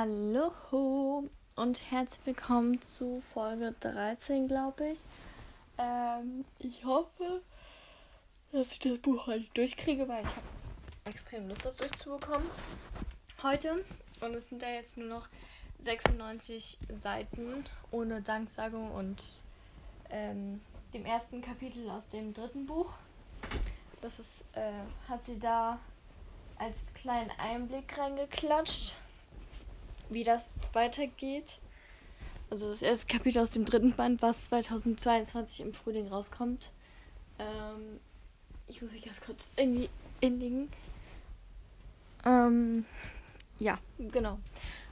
Hallo und herzlich willkommen zu Folge 13, glaube ich. Ähm, ich hoffe, dass ich das Buch heute durchkriege, weil ich habe extrem Lust, das durchzubekommen. Heute. Und es sind ja jetzt nur noch 96 Seiten ohne Danksagung und ähm, dem ersten Kapitel aus dem dritten Buch. Das ist, äh, hat sie da als kleinen Einblick reingeklatscht wie das weitergeht. Also das erste Kapitel aus dem dritten Band, was 2022 im Frühling rauskommt. Ähm, ich muss mich ganz kurz irgendwie inlegen. Ähm, ja, genau.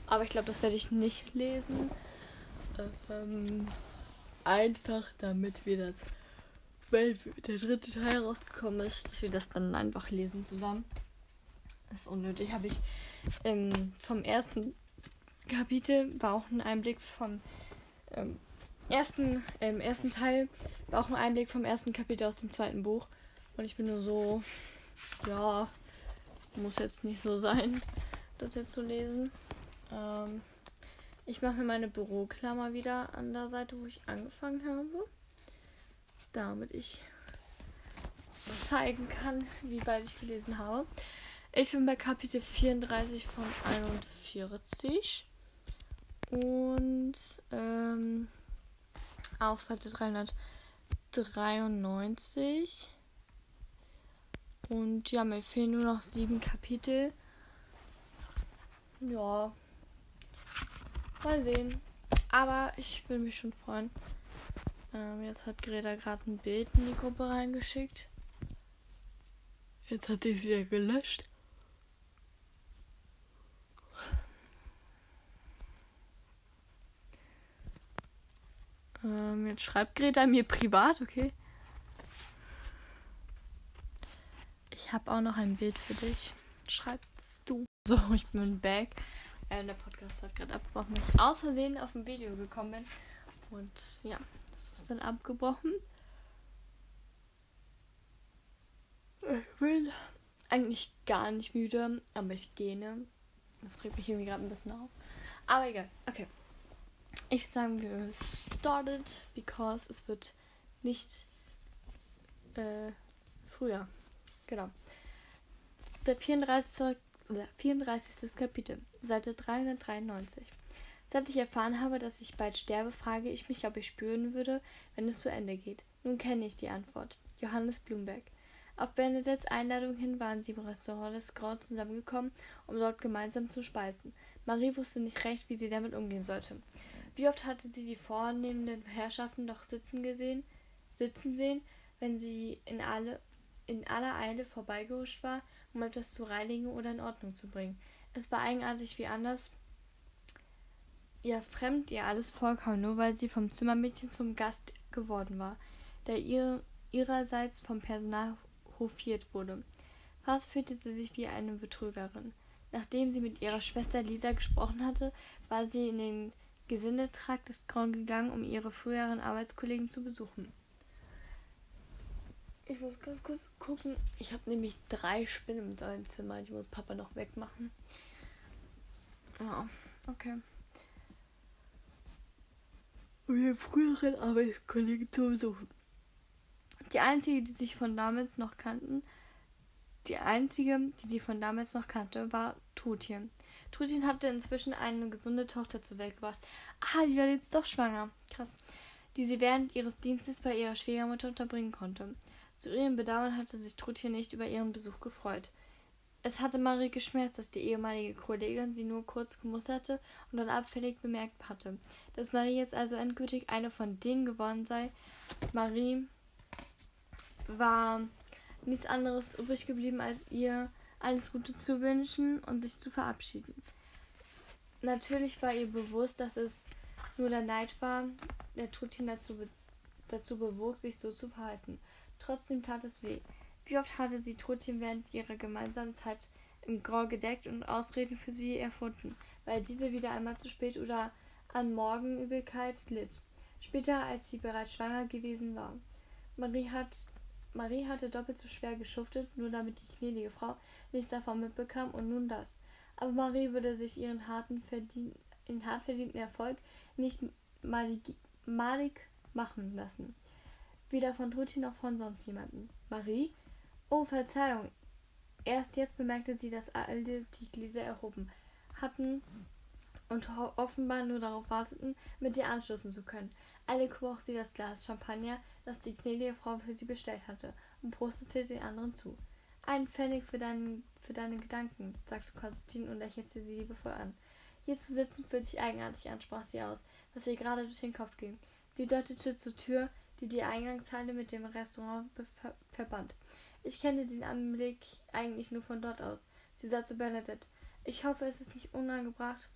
Aber ich glaube, das werde ich nicht lesen. Ähm, einfach damit wir das, weil der dritte Teil rausgekommen ist, dass wir das dann einfach lesen zusammen. Das ist unnötig. Habe ich ähm, vom ersten Kapitel war auch ein Einblick vom ähm, ersten, ähm, ersten Teil, war auch ein Einblick vom ersten Kapitel aus dem zweiten Buch. Und ich bin nur so, ja, muss jetzt nicht so sein, das jetzt zu lesen. Ähm, ich mache mir meine Büroklammer wieder an der Seite, wo ich angefangen habe. Damit ich zeigen kann, wie weit ich gelesen habe. Ich bin bei Kapitel 34 von 41. Und ähm, auf Seite 393. Und ja, mir fehlen nur noch sieben Kapitel. Ja. Mal sehen. Aber ich würde mich schon freuen. Ähm, jetzt hat Greta gerade ein Bild in die Gruppe reingeschickt. Jetzt hat sie es wieder gelöscht. Ähm, jetzt schreibt Greta mir privat, okay. Ich habe auch noch ein Bild für dich. Schreibst du. So, ich bin back. Äh, der Podcast hat gerade abgebrochen, weil ich aus Versehen auf ein Video gekommen bin. Und ja, das ist dann abgebrochen. Ich bin eigentlich gar nicht müde, aber ich gähne. Das regt mich irgendwie gerade ein bisschen auf. Aber egal. Okay. Ich würde sagen, wir started, because es wird nicht äh, früher. Genau. Der 34. 34. Kapitel, Seite 393. Seit ich erfahren habe, dass ich bald sterbe, frage ich mich, ob ich spüren würde, wenn es zu Ende geht. Nun kenne ich die Antwort. Johannes Blumberg. Auf Bernadettes Einladung hin waren sie im Restaurant des Grand zusammengekommen, um dort gemeinsam zu speisen. Marie wusste nicht recht, wie sie damit umgehen sollte. Wie oft hatte sie die vornehmenden Herrschaften doch sitzen gesehen, sitzen sehen, wenn sie in, alle, in aller Eile vorbeigehuscht war, um etwas zu reinigen oder in Ordnung zu bringen. Es war eigenartig wie anders ihr fremd ihr alles vorkam, nur weil sie vom Zimmermädchen zum Gast geworden war, der ihr, ihrerseits vom Personal hofiert wurde. Fast fühlte sie sich wie eine Betrügerin. Nachdem sie mit ihrer Schwester Lisa gesprochen hatte, war sie in den Gesindetrakt des Grand gegangen, um ihre früheren Arbeitskollegen zu besuchen. Ich muss ganz kurz gucken. Ich habe nämlich drei Spinnen im neuen Zimmer. Die muss Papa noch wegmachen. Ja, okay. Um ihre früheren Arbeitskollegen zu besuchen. Die einzige, die sich von damals noch kannten, die einzige, die sie von damals noch kannte, war Tutien. Trudin hatte inzwischen eine gesunde Tochter zur Welt gebracht. Ah, die war jetzt doch schwanger. Krass. Die sie während ihres Dienstes bei ihrer Schwiegermutter unterbringen konnte. Zu ihrem Bedauern hatte sich Trudchen nicht über ihren Besuch gefreut. Es hatte Marie geschmerzt, dass die ehemalige Kollegin sie nur kurz gemusterte und dann abfällig bemerkt hatte. Dass Marie jetzt also endgültig eine von denen geworden sei. Marie war nichts anderes übrig geblieben, als ihr alles Gute zu wünschen und sich zu verabschieden. Natürlich war ihr bewusst, dass es nur der Neid war, der Trutin dazu, be dazu bewog, sich so zu verhalten. Trotzdem tat es weh. Wie oft hatte sie Trutin während ihrer gemeinsamen Zeit im Grau gedeckt und Ausreden für sie erfunden, weil diese wieder einmal zu spät oder an Morgenübelkeit litt. Später, als sie bereits schwanger gewesen war. Marie hat Marie hatte doppelt so schwer geschuftet, nur damit die gnädige Frau nichts davon mitbekam und nun das. Aber Marie würde sich ihren harten verdien den hart verdienten Erfolg nicht malig, malig machen lassen. Weder von Trutti noch von sonst jemanden. Marie? Oh, Verzeihung. Erst jetzt bemerkte sie, dass alle die Gläser erhoben hatten und offenbar nur darauf warteten, mit ihr anstoßen zu können. Alle kroch sie das Glas Champagner, das die gnädige Frau für sie bestellt hatte, und prostete den anderen zu. Ein Pfennig für, dein, für deine Gedanken, sagte Konstantin und lächelte sie liebevoll an. Hier zu sitzen fühlt sich eigenartig an, sprach sie aus, was ihr gerade durch den Kopf ging. Sie deutete zur Tür, die die Eingangshalle mit dem Restaurant ver verband. Ich kenne den Anblick eigentlich nur von dort aus. Sie sah zu Bernadette. Ich hoffe, es ist nicht unangebracht,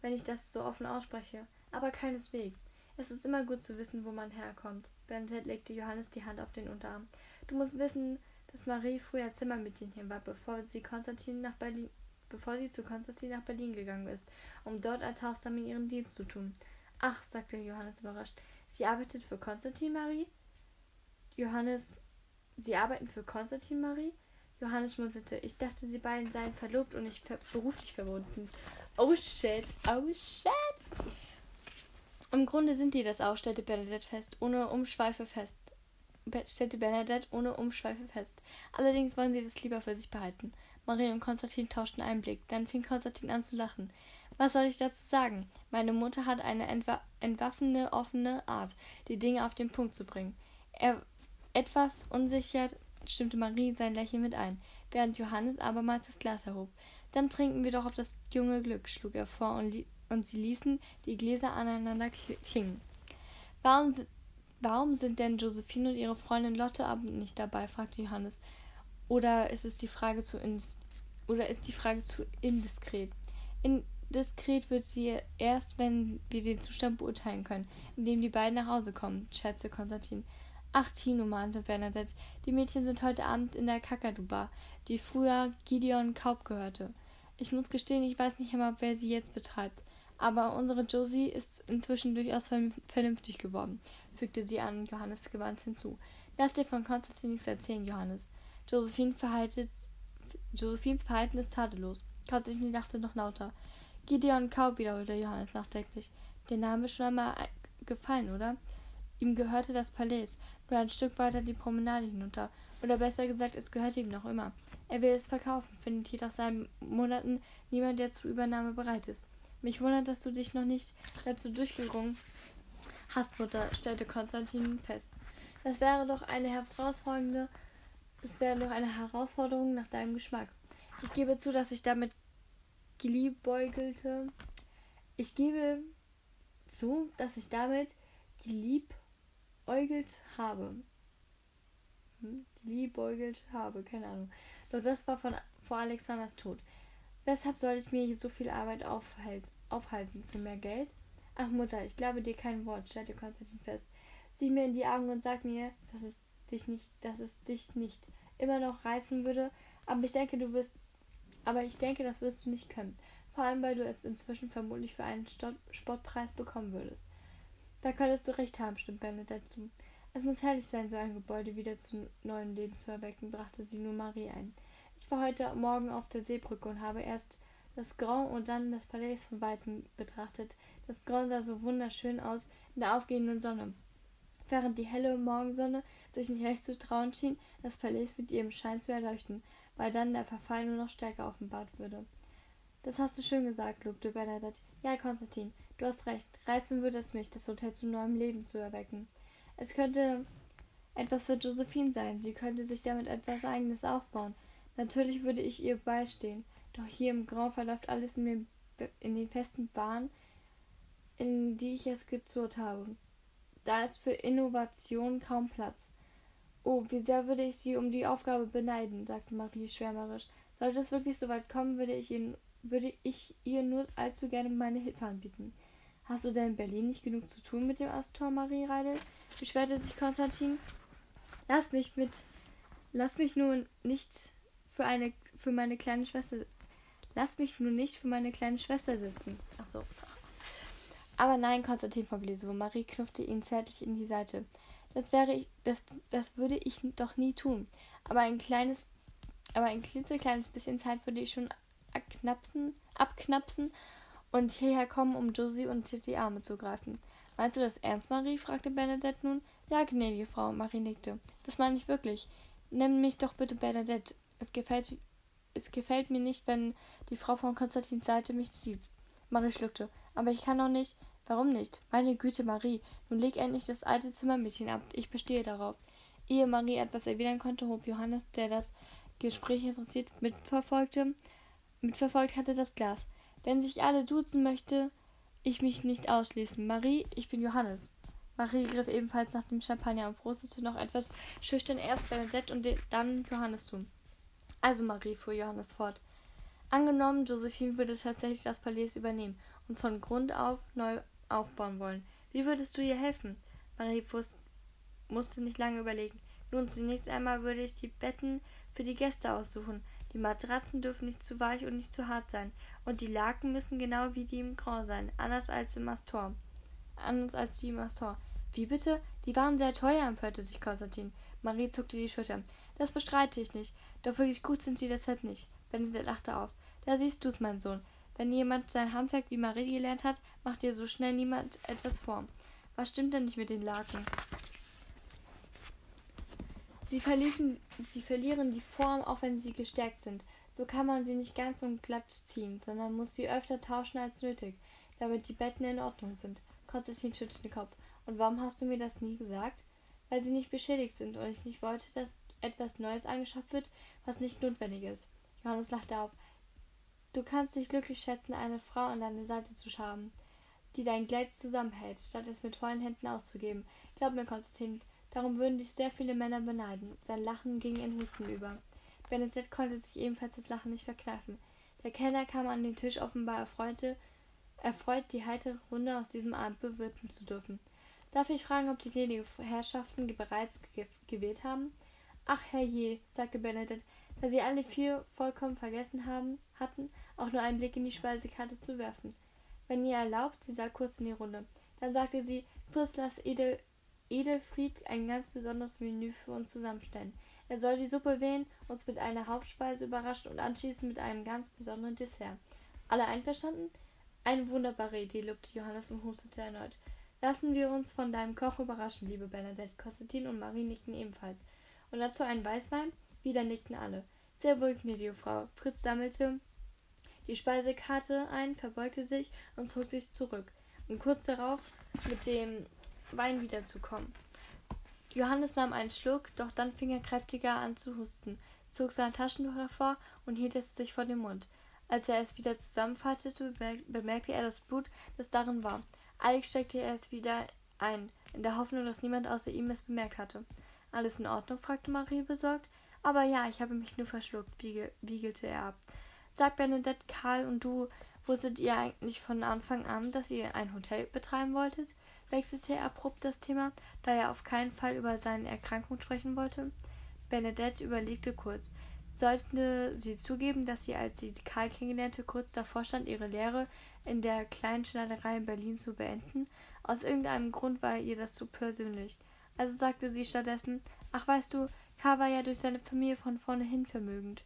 wenn ich das so offen ausspreche. Aber keineswegs. Es ist immer gut zu wissen, wo man herkommt. Bernadette legte Johannes die Hand auf den Unterarm. Du musst wissen, dass Marie früher Zimmermädchen war, bevor sie Konstantin nach Berlin bevor sie zu Konstantin nach Berlin gegangen ist, um dort als Hausdame ihren Dienst zu tun. Ach, sagte Johannes überrascht. Sie arbeitet für Konstantin Marie? Johannes, Sie arbeiten für Konstantin Marie? Johannes schmunzelte. Ich dachte, sie beiden seien verlobt und nicht ver beruflich verbunden. Oh shit, oh shit. Im Grunde sind die das auch, stellte Bernadette fest, ohne Umschweife fest. Stellte Bernadette ohne Umschweife fest. Allerdings wollen sie das lieber für sich behalten. Marie und Konstantin tauschten einen Blick. Dann fing Konstantin an zu lachen. Was soll ich dazu sagen? Meine Mutter hat eine entwa entwaffnende, offene Art, die Dinge auf den Punkt zu bringen. Er etwas unsicher stimmte Marie sein Lächeln mit ein, während Johannes abermals das Glas erhob. Dann trinken wir doch auf das junge Glück, schlug er vor, und, und sie ließen die Gläser aneinander klingen. Warum, warum sind denn Josephine und ihre Freundin Lotte Abend nicht dabei? fragte Johannes. Oder ist es die Frage zu ins oder ist die Frage zu indiskret? Indiskret wird sie erst, wenn wir den Zustand beurteilen können, in dem die beiden nach Hause kommen, scherzte Konstantin. Ach, Tino, mahnte Bernadette, die Mädchen sind heute Abend in der Kakadu-Bar, die früher Gideon Kaub gehörte. Ich muss gestehen, ich weiß nicht einmal, wer sie jetzt betreibt. Aber unsere Josie ist inzwischen durchaus vernünftig geworden, fügte sie an Johannes gewandt hinzu. Lass dir von Konstantin nichts erzählen, Johannes. Josephine Josephines Verhalten ist tadellos. Konstantin dachte noch lauter. Gideon Kaub, wiederholte Johannes nachdenklich. Der Name ist schon einmal gefallen, oder? Ihm gehörte das Palais, nur ein Stück weiter die Promenade hinunter. Oder besser gesagt, es gehört ihm noch immer. Er will es verkaufen, findet jedoch seit Monaten niemand, der zur Übernahme bereit ist. Mich wundert, dass du dich noch nicht dazu durchgerungen hast, Mutter, stellte Konstantin fest. Das wäre doch eine herausragende es wäre noch eine Herausforderung nach deinem Geschmack. Ich gebe zu, dass ich damit geliebäugelte. Ich gebe zu, dass ich damit geliebäugelt habe. Hm? Geliebäugelt habe, keine Ahnung. Doch das war von, vor Alexanders Tod. Weshalb soll ich mir so viel Arbeit aufhalt, aufhalten? Für mehr Geld? Ach Mutter, ich glaube dir kein Wort, stellte Konstantin fest. Sieh mir in die Augen und sag mir, dass es dich nicht, dass es dich nicht immer noch reizen würde, aber ich denke, du wirst, aber ich denke, das wirst du nicht können. Vor allem, weil du es inzwischen vermutlich für einen Sportpreis bekommen würdest. Da könntest du recht haben, stimmt Bennett dazu. Es muss herrlich sein, so ein Gebäude wieder zu neuem Leben zu erwecken, brachte sie nur Marie ein. Ich war heute Morgen auf der Seebrücke und habe erst das Grand und dann das Palais von weitem betrachtet. Das Grand sah so wunderschön aus in der aufgehenden Sonne während die helle Morgensonne sich nicht recht zu trauen schien, das Palais mit ihrem Schein zu erleuchten, weil dann der Verfall nur noch stärker offenbart würde. Das hast du schön gesagt, lobte Bernadette. Ja, Konstantin, du hast recht. Reizen würde es mich, das Hotel zu neuem Leben zu erwecken. Es könnte etwas für Josephine sein. Sie könnte sich damit etwas Eigenes aufbauen. Natürlich würde ich ihr beistehen. Doch hier im Grand verläuft alles in den festen Bahnen, in die ich es gezurrt habe. Da ist für Innovation kaum Platz. Oh, wie sehr würde ich Sie um die Aufgabe beneiden, sagte Marie schwärmerisch. Sollte es wirklich so weit kommen, würde ich, Ihnen, würde ich ihr nur allzu gerne meine Hilfe anbieten. Hast du denn in Berlin nicht genug zu tun mit dem Astor, Marie Reidel? beschwerte sich Konstantin. Lass mich mit. Lass mich nur nicht für eine für meine kleine Schwester. Lass mich nur nicht für meine kleine Schwester sitzen. Ach so. Aber nein, Konstantin verblieb so. Marie knuffte ihn zärtlich in die Seite. Das wäre ich, das, das würde ich doch nie tun. Aber ein kleines, aber ein klitzekleines bisschen Zeit würde ich schon abknapsen, abknapsen und hierher kommen, um Josie unter die Arme zu greifen. Meinst du das ernst, Marie? fragte Bernadette nun. Ja, gnädige Frau, Marie nickte. Das meine ich wirklich. Nenn mich doch bitte Bernadette. Es gefällt, es gefällt mir nicht, wenn die Frau von Konstantins Seite mich zieht. Marie schluckte. Aber ich kann doch nicht. Warum nicht? Meine Güte, Marie, nun leg endlich das alte Zimmermädchen ab. Ich bestehe darauf. Ehe Marie etwas erwidern konnte, hob Johannes, der das Gespräch interessiert mitverfolgte, mitverfolgt hatte, das Glas. Wenn sich alle duzen möchte, ich mich nicht ausschließen. Marie, ich bin Johannes. Marie griff ebenfalls nach dem Champagner und prostete noch etwas schüchtern erst Bernadette und dann Johannes zu. Also Marie, fuhr Johannes fort. Angenommen, Josephine würde tatsächlich das Palais übernehmen und von Grund auf neu aufbauen wollen. Wie würdest du ihr helfen? Marie musste nicht lange überlegen. Nun, zunächst einmal würde ich die Betten für die Gäste aussuchen. Die Matratzen dürfen nicht zu weich und nicht zu hart sein. Und die Laken müssen genau wie die im Grand sein, anders als im Astor. Anders als die im Astor. Wie bitte? Die waren sehr teuer, empörte sich Konstantin. Marie zuckte die Schultern. Das bestreite ich nicht. Doch wirklich gut sind sie deshalb nicht. Benedikt lachte auf. Da siehst du's, mein Sohn. Wenn jemand sein Handwerk wie Marie gelernt hat, macht dir so schnell niemand etwas vor. Was stimmt denn nicht mit den Laken? Sie, sie verlieren die Form, auch wenn sie gestärkt sind. So kann man sie nicht ganz und glatt ziehen, sondern muss sie öfter tauschen als nötig, damit die Betten in Ordnung sind. Konstantin schüttelte den Kopf. Und warum hast du mir das nie gesagt? Weil sie nicht beschädigt sind und ich nicht wollte, dass etwas Neues angeschafft wird, was nicht notwendig ist. Johannes lachte auf. Du kannst dich glücklich schätzen, eine Frau an deiner Seite zu haben, die dein Geld zusammenhält, statt es mit vollen Händen auszugeben. Glaub mir, Konstantin, darum würden dich sehr viele Männer beneiden. Sein Lachen ging in Husten über. Benedette konnte sich ebenfalls das Lachen nicht verkneifen. Der Kellner kam an den Tisch offenbar erfreute, erfreut, die heitere Runde aus diesem Abend bewirten zu dürfen. Darf ich fragen, ob die gnädigen Herrschaften bereits ge gewählt haben? Ach, herrje, sagte Benedette, da sie alle vier vollkommen vergessen haben, hatten, auch nur einen Blick in die Speisekarte zu werfen. Wenn ihr erlaubt, sie sah kurz in die Runde. Dann sagte sie, Fritz, lass Edel, Edelfried ein ganz besonderes Menü für uns zusammenstellen. Er soll die Suppe wählen, uns mit einer Hauptspeise überraschen und anschließend mit einem ganz besonderen Dessert. Alle einverstanden? Eine wunderbare Idee, lobte Johannes und hustete erneut. Lassen wir uns von deinem Koch überraschen, liebe Bernadette. Konstantin und Marie nickten ebenfalls. Und dazu einen Weißwein? Wieder nickten alle. Sehr wohl, gnädige Frau. Fritz sammelte die Speisekarte ein, verbeugte sich und zog sich zurück, um kurz darauf mit dem Wein wiederzukommen. Johannes nahm einen Schluck, doch dann fing er kräftiger an zu husten, zog sein Taschentuch hervor und hielt es sich vor den Mund. Als er es wieder zusammenfaltete, bemerkte er das Blut, das darin war. Eilig steckte er es wieder ein, in der Hoffnung, dass niemand außer ihm es bemerkt hatte. Alles in Ordnung? fragte Marie besorgt. Aber ja, ich habe mich nur verschluckt, wiegelte er ab. Sag Bernadette, Karl und du, wusstet ihr eigentlich von Anfang an, dass ihr ein Hotel betreiben wolltet? wechselte er abrupt das Thema, da er auf keinen Fall über seine Erkrankung sprechen wollte. Bernadette überlegte kurz. Sollte sie zugeben, dass sie, als sie Karl kennenlernte, kurz davor stand, ihre Lehre in der kleinen Schneiderei in Berlin zu beenden? Aus irgendeinem Grund war ihr das zu persönlich. Also sagte sie stattdessen, ach weißt du, K. war ja durch seine Familie von vornherein vermögend.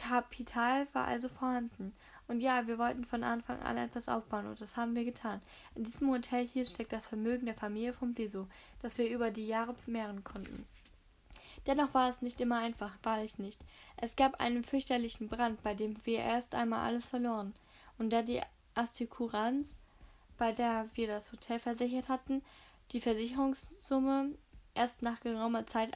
Kapital war also vorhanden. Und ja, wir wollten von Anfang an etwas aufbauen und das haben wir getan. In diesem Hotel hier steckt das Vermögen der Familie von Bliso, das wir über die Jahre mehren konnten. Dennoch war es nicht immer einfach, wahrlich nicht. Es gab einen fürchterlichen Brand, bei dem wir erst einmal alles verloren. Und da die Assekuranz, bei der wir das Hotel versichert hatten, die Versicherungssumme erst nach geraumer Zeit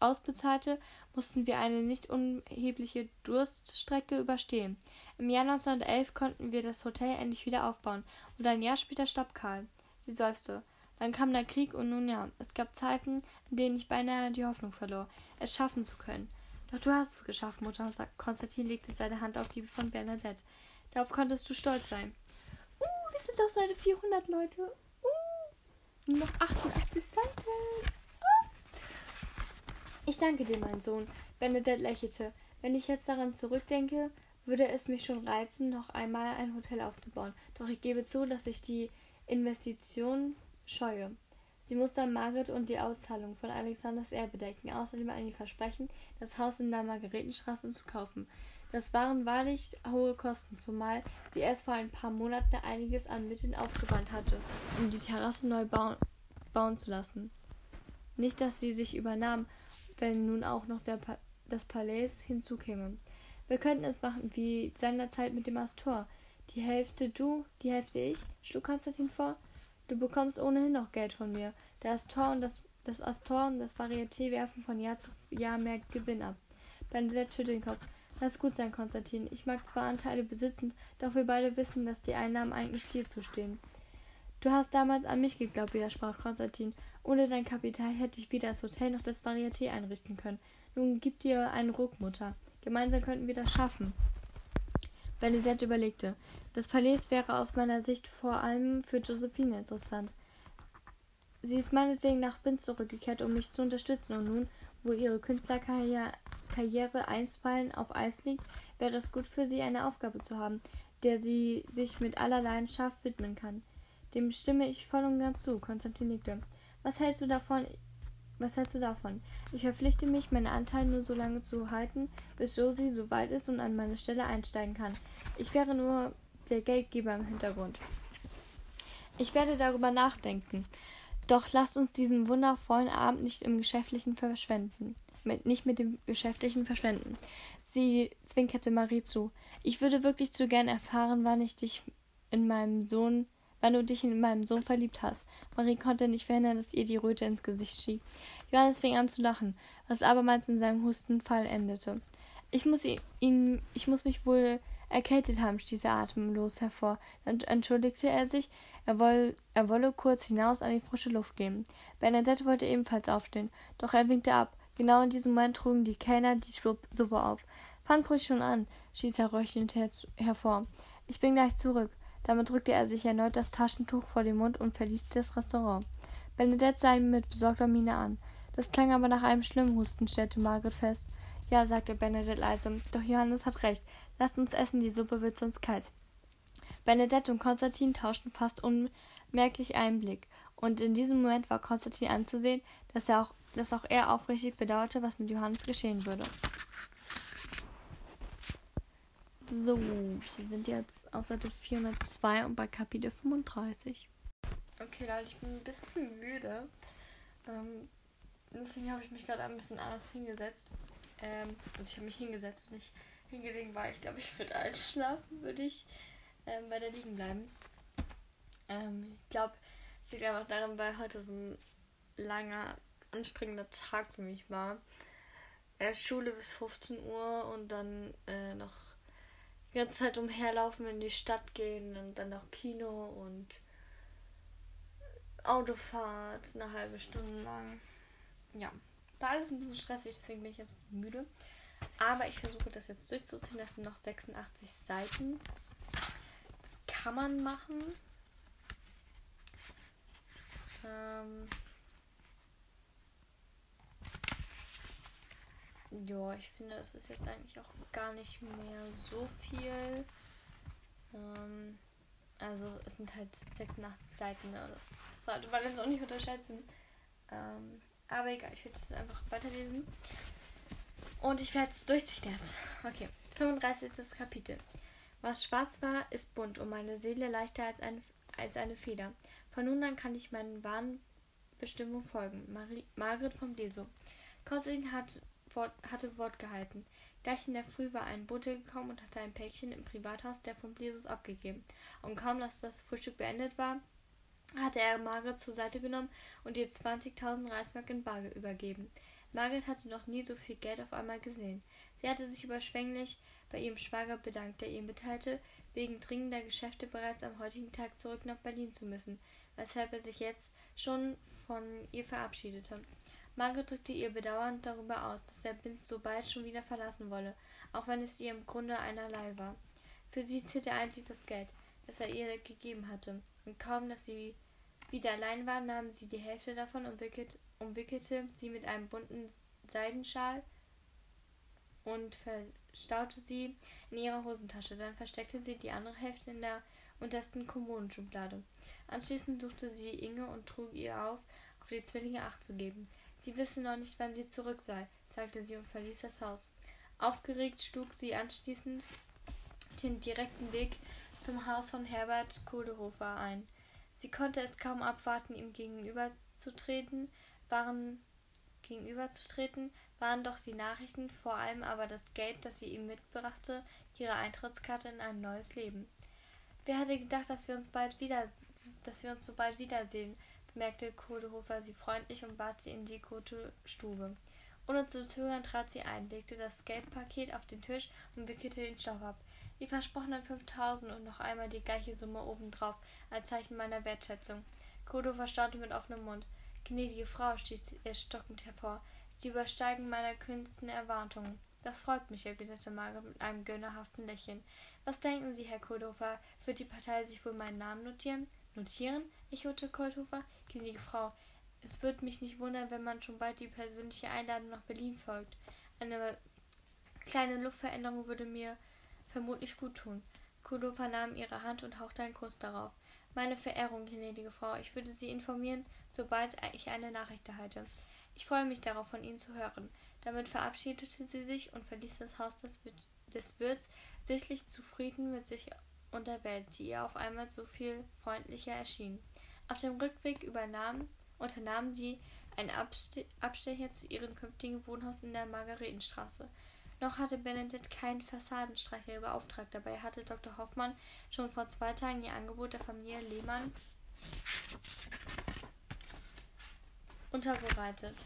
ausbezahlte, mussten wir eine nicht unerhebliche Durststrecke überstehen. Im Jahr 1911 konnten wir das Hotel endlich wieder aufbauen und ein Jahr später starb Karl. Sie seufzte. Dann kam der Krieg und nun ja, es gab Zeiten, in denen ich beinahe die Hoffnung verlor, es schaffen zu können. Doch du hast es geschafft, Mutter. Konstantin legte seine Hand auf die von Bernadette. Darauf konntest du stolz sein. Uh, wir sind auf Seite 400, Leute. Uh, nur noch 88 Seiten. Ich danke dir, mein Sohn. Benedette lächelte. Wenn ich jetzt daran zurückdenke, würde es mich schon reizen, noch einmal ein Hotel aufzubauen. Doch ich gebe zu, dass ich die Investition scheue. Sie muss dann Margaret und die Auszahlung von Alexanders Erbe decken, außerdem ein Versprechen, das Haus in der Margaretenstraße zu kaufen. Das waren wahrlich hohe Kosten, zumal sie erst vor ein paar Monaten einiges an Mitteln aufgewandt hatte, um die Terrasse neu bauen, bauen zu lassen. Nicht, dass sie sich übernahm, wenn nun auch noch pa das Palais hinzukäme. Wir könnten es machen wie seinerzeit mit dem Astor. Die Hälfte du, die Hälfte ich, schlug Konstantin vor. Du bekommst ohnehin noch Geld von mir. Der Astor und das, das Astor und das Varieté werfen von Jahr zu Jahr mehr Gewinn ab. Bernadette schüttelt den Kopf. Lass gut sein, Konstantin. Ich mag zwar Anteile besitzen, doch wir beide wissen, dass die Einnahmen eigentlich dir zustehen. Du hast damals an mich geglaubt, widersprach Konstantin. Ohne dein Kapital hätte ich weder das Hotel noch das Varieté einrichten können. Nun gib dir einen Ruck, Mutter. Gemeinsam könnten wir das schaffen. Benedette überlegte. Das Palais wäre aus meiner Sicht vor allem für Josephine interessant. Sie ist meinetwegen nach Binz zurückgekehrt, um mich zu unterstützen, und nun, wo ihre Künstlerkarriere Karriere einstweilen auf Eis liegt, wäre es gut für sie, eine Aufgabe zu haben, der sie sich mit aller Leidenschaft widmen kann. Dem stimme ich voll und ganz zu, Konstantin nickte. Was hältst du davon? Was hältst du davon? Ich verpflichte mich, meine Anteile nur so lange zu halten, bis Josie so weit ist und an meine Stelle einsteigen kann. Ich wäre nur der Geldgeber im Hintergrund. Ich werde darüber nachdenken. Doch lasst uns diesen wundervollen Abend nicht im Geschäftlichen verschwenden mit, nicht mit dem Geschäftlichen verschwenden. Sie zwinkerte Marie zu. Ich würde wirklich zu gern erfahren, wann ich dich in meinem Sohn, wann du dich in meinem Sohn verliebt hast. Marie konnte nicht verhindern, dass ihr die Röte ins Gesicht stieg. Johannes fing an zu lachen, was abermals in seinem Hustenfall endete. Ich muss ihn, ich muss mich wohl erkältet haben, stieß er atemlos hervor. Dann entschuldigte er sich, er, woll, er wolle kurz hinaus an die frische Luft gehen. Bernadette wollte ebenfalls aufstehen, doch er winkte ab. Genau in diesem Moment trugen die Kellner die Suppe auf. Fangt ruhig schon an, stieß er röchelnd her hervor. Ich bin gleich zurück. Damit drückte er sich erneut das Taschentuch vor den Mund und verließ das Restaurant. Benedette sah ihn mit besorgter Miene an. Das klang aber nach einem schlimmen Husten, stellte Margaret fest. Ja, sagte Benedette leise, doch Johannes hat recht. Lasst uns essen, die Suppe wird sonst kalt. Benedette und Konstantin tauschten fast unmerklich einen Blick, und in diesem Moment war Konstantin anzusehen, dass er auch dass auch er aufrichtig bedauerte, was mit Johannes geschehen würde. So, wir sind jetzt auf Seite 402 und bei Kapitel 35. Okay, Leute, ich bin ein bisschen müde. Ähm, deswegen habe ich mich gerade ein bisschen anders hingesetzt. Ähm, also ich habe mich hingesetzt und nicht hingelegen, weil ich glaube, ich würde einschlafen, würde ich ähm, weiter liegen bleiben. Ähm, ich glaube, es liegt einfach daran, weil heute so ein langer anstrengender Tag für mich war. Erst Schule bis 15 Uhr und dann äh, noch ganze Zeit umherlaufen, in die Stadt gehen und dann noch Kino und Autofahrt eine halbe Stunde lang. Ja, war alles ein bisschen stressig, deswegen bin ich jetzt müde. Aber ich versuche das jetzt durchzuziehen. Das sind noch 86 Seiten. Das kann man machen. Ähm Ja, ich finde, es ist jetzt eigentlich auch gar nicht mehr so viel. Ähm, also es sind halt 86 Seiten, ne? das sollte man jetzt auch nicht unterschätzen. Ähm, aber egal, ich werde es einfach weiterlesen. Und ich werde es durchziehen jetzt. Okay, 35 ist das Kapitel. Was schwarz war, ist bunt und meine Seele leichter als, ein, als eine Feder. Von nun an kann ich meinen wahren folgen. Marie, Margret von Bleso. Konstantin hat Wort, hatte Wort gehalten. Gleich in der Früh war ein Bote gekommen und hatte ein Päckchen im Privathaus der von Blesus abgegeben. Und kaum, dass das Frühstück beendet war, hatte er Margaret zur Seite genommen und ihr 20.000 Reismark in Bar übergeben. Margaret hatte noch nie so viel Geld auf einmal gesehen. Sie hatte sich überschwänglich bei ihrem Schwager bedankt, der ihr mitteilte, wegen dringender Geschäfte bereits am heutigen Tag zurück nach Berlin zu müssen, weshalb er sich jetzt schon von ihr verabschiedete. Margaret drückte ihr Bedauern darüber aus, dass der Bind so bald schon wieder verlassen wolle, auch wenn es ihr im Grunde einerlei war. Für sie zählte einzig das Geld, das er ihr gegeben hatte, und kaum, dass sie wieder allein war, nahm sie die Hälfte davon und wickelt, umwickelte sie mit einem bunten Seidenschal und verstaute sie in ihrer Hosentasche. Dann versteckte sie die andere Hälfte in der untersten Kommodenschublade. Anschließend suchte sie Inge und trug ihr auf, auf die Zwillinge acht zu geben. Sie wissen noch nicht, wann sie zurück sei, sagte sie und verließ das Haus. Aufgeregt schlug sie anschließend den direkten Weg zum Haus von Herbert Kohlehofer ein. Sie konnte es kaum abwarten, ihm gegenüberzutreten, waren gegenüberzutreten, waren doch die Nachrichten, vor allem aber das Geld, das sie ihm mitbrachte, ihre Eintrittskarte in ein neues Leben. Wer hätte gedacht, dass wir uns bald wieder, dass wir uns so bald wiedersehen, bemerkte Kohlehofer sie freundlich und bat sie in die gute Stube. Ohne zu zögern trat sie ein, legte das Geldpaket auf den Tisch und wickelte den Stoff ab. Die versprochenen 5000 und noch einmal die gleiche Summe obendrauf, als Zeichen meiner Wertschätzung. Kohlehofer staunte mit offenem Mund. Gnädige Frau, stieß er stockend hervor, Sie übersteigen meiner kühnsten Erwartungen. Das freut mich, erwiderte Margaret mit einem gönnerhaften Lächeln. Was denken Sie, Herr Kohlhofer? Wird die Partei sich wohl meinen Namen notieren? Notieren? echote Kohlhofer. Gnädige Frau, es wird mich nicht wundern, wenn man schon bald die persönliche Einladung nach Berlin folgt. Eine kleine Luftveränderung würde mir vermutlich gut tun. Kohlhofer nahm ihre Hand und hauchte einen Kuss darauf. Meine Verehrung, gnädige Frau, ich würde Sie informieren, sobald ich eine Nachricht erhalte. Ich freue mich darauf, von Ihnen zu hören. Damit verabschiedete sie sich und verließ das Haus des, des Wirts, sichtlich zufrieden mit sich und der Welt, die ihr auf einmal so viel freundlicher erschien. Auf dem Rückweg übernahm, unternahm sie einen Abste Abstecher zu ihrem künftigen Wohnhaus in der Margaretenstraße. Noch hatte Benedikt keinen Fassadenstreicher beauftragt. Dabei hatte Dr. Hoffmann schon vor zwei Tagen ihr Angebot der Familie Lehmann unterbreitet.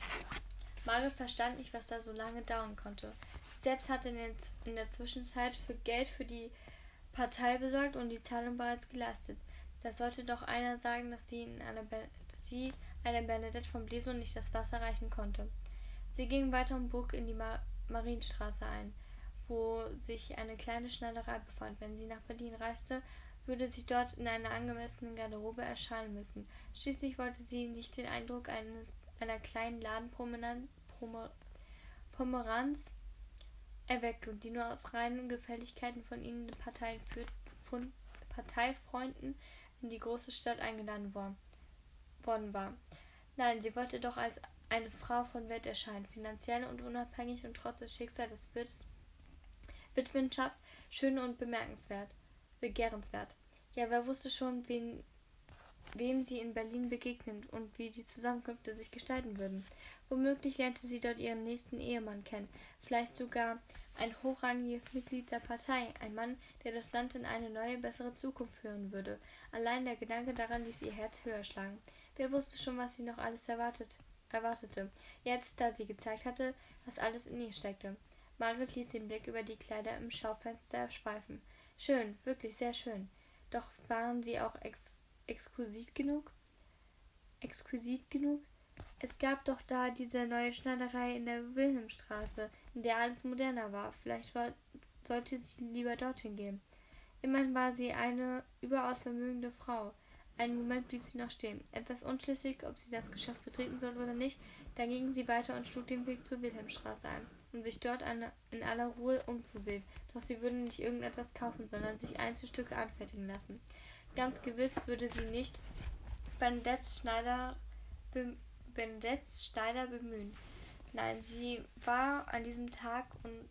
Margaret verstand nicht, was da so lange dauern konnte. Sie selbst hatte in, in der Zwischenzeit für Geld für die Partei besorgt und die Zahlung bereits geleistet. Da sollte doch einer sagen, dass sie, in einer dass sie einer Bernadette von Bleso nicht das Wasser reichen konnte. Sie ging weiter und bog in die Mar Marienstraße ein, wo sich eine kleine Schneiderei befand. Wenn sie nach Berlin reiste, würde sie dort in einer angemessenen Garderobe erscheinen müssen. Schließlich wollte sie nicht den Eindruck eines einer kleinen Ladenpomeranz erweckt und die nur aus reinen Gefälligkeiten von ihnen Parteien von Parteifreunden in die große Stadt eingeladen worden, war. Nein, sie wollte doch als eine Frau von Wert erscheinen, finanziell und unabhängig und trotz des Schicksals des Wirts Witwenschaft schön und bemerkenswert, begehrenswert. Ja, wer wusste schon, wen wem sie in Berlin begegnen und wie die Zusammenkünfte sich gestalten würden. Womöglich lernte sie dort ihren nächsten Ehemann kennen, vielleicht sogar ein hochrangiges Mitglied der Partei, ein Mann, der das Land in eine neue, bessere Zukunft führen würde. Allein der Gedanke daran ließ ihr Herz höher schlagen. Wer wusste schon, was sie noch alles erwartet, erwartete, jetzt, da sie gezeigt hatte, was alles in ihr steckte. Margaret ließ den Blick über die Kleider im Schaufenster schweifen. Schön, wirklich sehr schön. Doch waren sie auch ex exquisit genug? Exquisit genug? Es gab doch da diese neue Schneiderei in der Wilhelmstraße, in der alles moderner war. Vielleicht war, sollte sie lieber dorthin gehen. Immerhin war sie eine überaus vermögende Frau. Einen Moment blieb sie noch stehen, etwas unschlüssig, ob sie das Geschäft betreten soll oder nicht. Dann ging sie weiter und schlug den Weg zur Wilhelmstraße ein, um sich dort eine, in aller Ruhe umzusehen. Doch sie würde nicht irgendetwas kaufen, sondern sich Einzelstücke anfertigen lassen. Ganz gewiss würde sie nicht Benedettes Schneider, Benedettes Schneider bemühen. Nein, sie war an diesem Tag und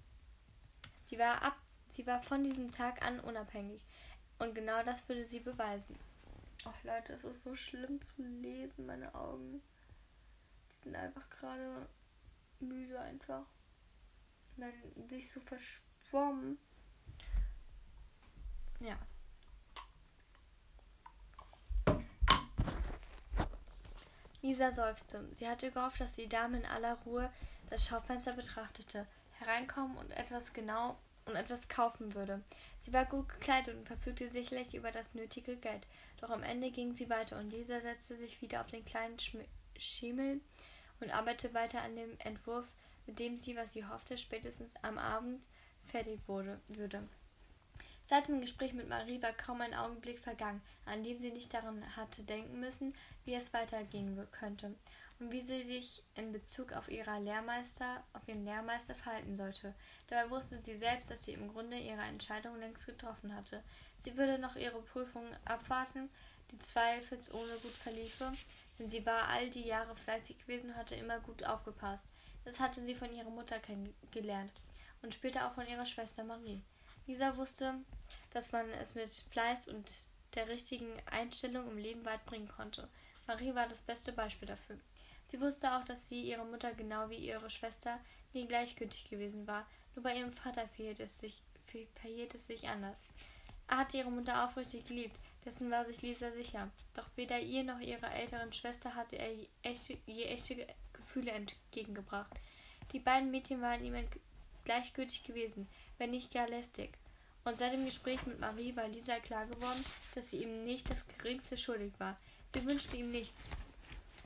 sie war ab, sie war von diesem Tag an unabhängig. Und genau das würde sie beweisen. Ach Leute, es ist so schlimm zu lesen, meine Augen. Die sind einfach gerade müde einfach. Dann sich so verschwommen. Ja. Lisa seufzte. Sie hatte gehofft, dass die Dame in aller Ruhe das Schaufenster betrachtete, hereinkommen und etwas genau und etwas kaufen würde. Sie war gut gekleidet und verfügte sicherlich über das nötige Geld. Doch am Ende ging sie weiter und Lisa setzte sich wieder auf den kleinen Schm Schimmel und arbeitete weiter an dem Entwurf, mit dem sie, was sie hoffte, spätestens am Abend fertig wurde, würde. Seit dem Gespräch mit Marie war kaum ein Augenblick vergangen, an dem sie nicht daran hatte denken müssen, wie es weitergehen könnte und wie sie sich in Bezug auf, ihrer Lehrmeister, auf ihren Lehrmeister verhalten sollte. Dabei wusste sie selbst, dass sie im Grunde ihre Entscheidung längst getroffen hatte. Sie würde noch ihre Prüfung abwarten, die zweifelsohne gut verliefe, denn sie war all die Jahre fleißig gewesen und hatte immer gut aufgepasst. Das hatte sie von ihrer Mutter kennengelernt. und später auch von ihrer Schwester Marie. Lisa wusste, dass man es mit Fleiß und der richtigen Einstellung im Leben weit bringen konnte. Marie war das beste Beispiel dafür. Sie wusste auch, dass sie ihre Mutter genau wie ihre Schwester nie gleichgültig gewesen war. Nur bei ihrem Vater verhielt es sich, verhielt es sich anders. Er hatte ihre Mutter aufrichtig geliebt, dessen war sich Lisa sicher. Doch weder ihr noch ihrer älteren Schwester hatte er je echte, je echte Gefühle entgegengebracht. Die beiden Mädchen waren ihm gleichgültig gewesen, wenn nicht gar lästig. Und seit dem Gespräch mit Marie war Lisa klar geworden, dass sie ihm nicht das geringste schuldig war. Sie wünschte ihm nichts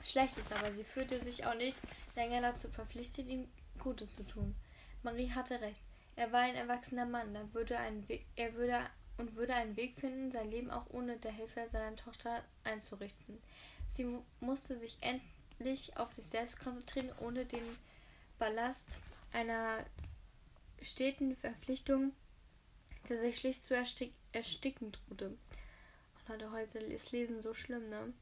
Schlechtes, aber sie fühlte sich auch nicht länger dazu verpflichtet, ihm Gutes zu tun. Marie hatte recht. Er war ein erwachsener Mann, er würde einen Weg, er würde und würde einen Weg finden, sein Leben auch ohne der Hilfe seiner Tochter einzurichten. Sie musste sich endlich auf sich selbst konzentrieren, ohne den Ballast einer steten Verpflichtung, der sich schlicht zu erstick ersticken drohte. Und hatte heute ist Lesen so schlimm, ne?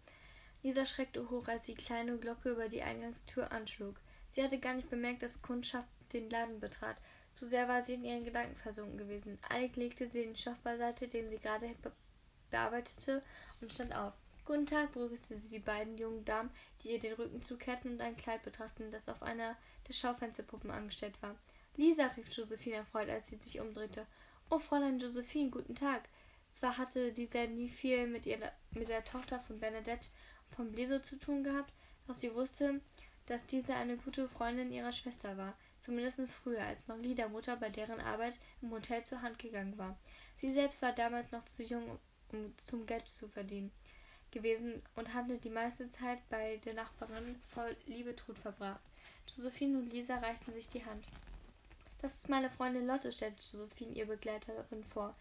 Lisa schreckte hoch, als die kleine Glocke über die Eingangstür anschlug. Sie hatte gar nicht bemerkt, dass Kundschaft den Laden betrat. Zu sehr war sie in ihren Gedanken versunken gewesen. Eilig legte sie den Stoff beiseite, den sie gerade be bearbeitete, und stand auf. Guten Tag, begrüßte sie die beiden jungen Damen, die ihr den Rücken zukehrten und ein Kleid betrachteten, das auf einer der Schaufensterpuppen angestellt war. Lisa, rief Josephine erfreut, als sie sich umdrehte. Oh, Fräulein Josephine, guten Tag. Zwar hatte diese nie viel mit, ihrer, mit der Tochter von Bernadette von Bliso zu tun gehabt, doch sie wusste, dass diese eine gute Freundin ihrer Schwester war, zumindest früher, als Marie der Mutter bei deren Arbeit im Hotel zur Hand gegangen war. Sie selbst war damals noch zu jung, um zum Geld zu verdienen gewesen und hatte die meiste Zeit bei der Nachbarin Frau Liebetrud verbracht. Josephine und Lisa reichten sich die Hand. Das ist meine Freundin Lotte, stellte Josephine ihr Begleiterin vor.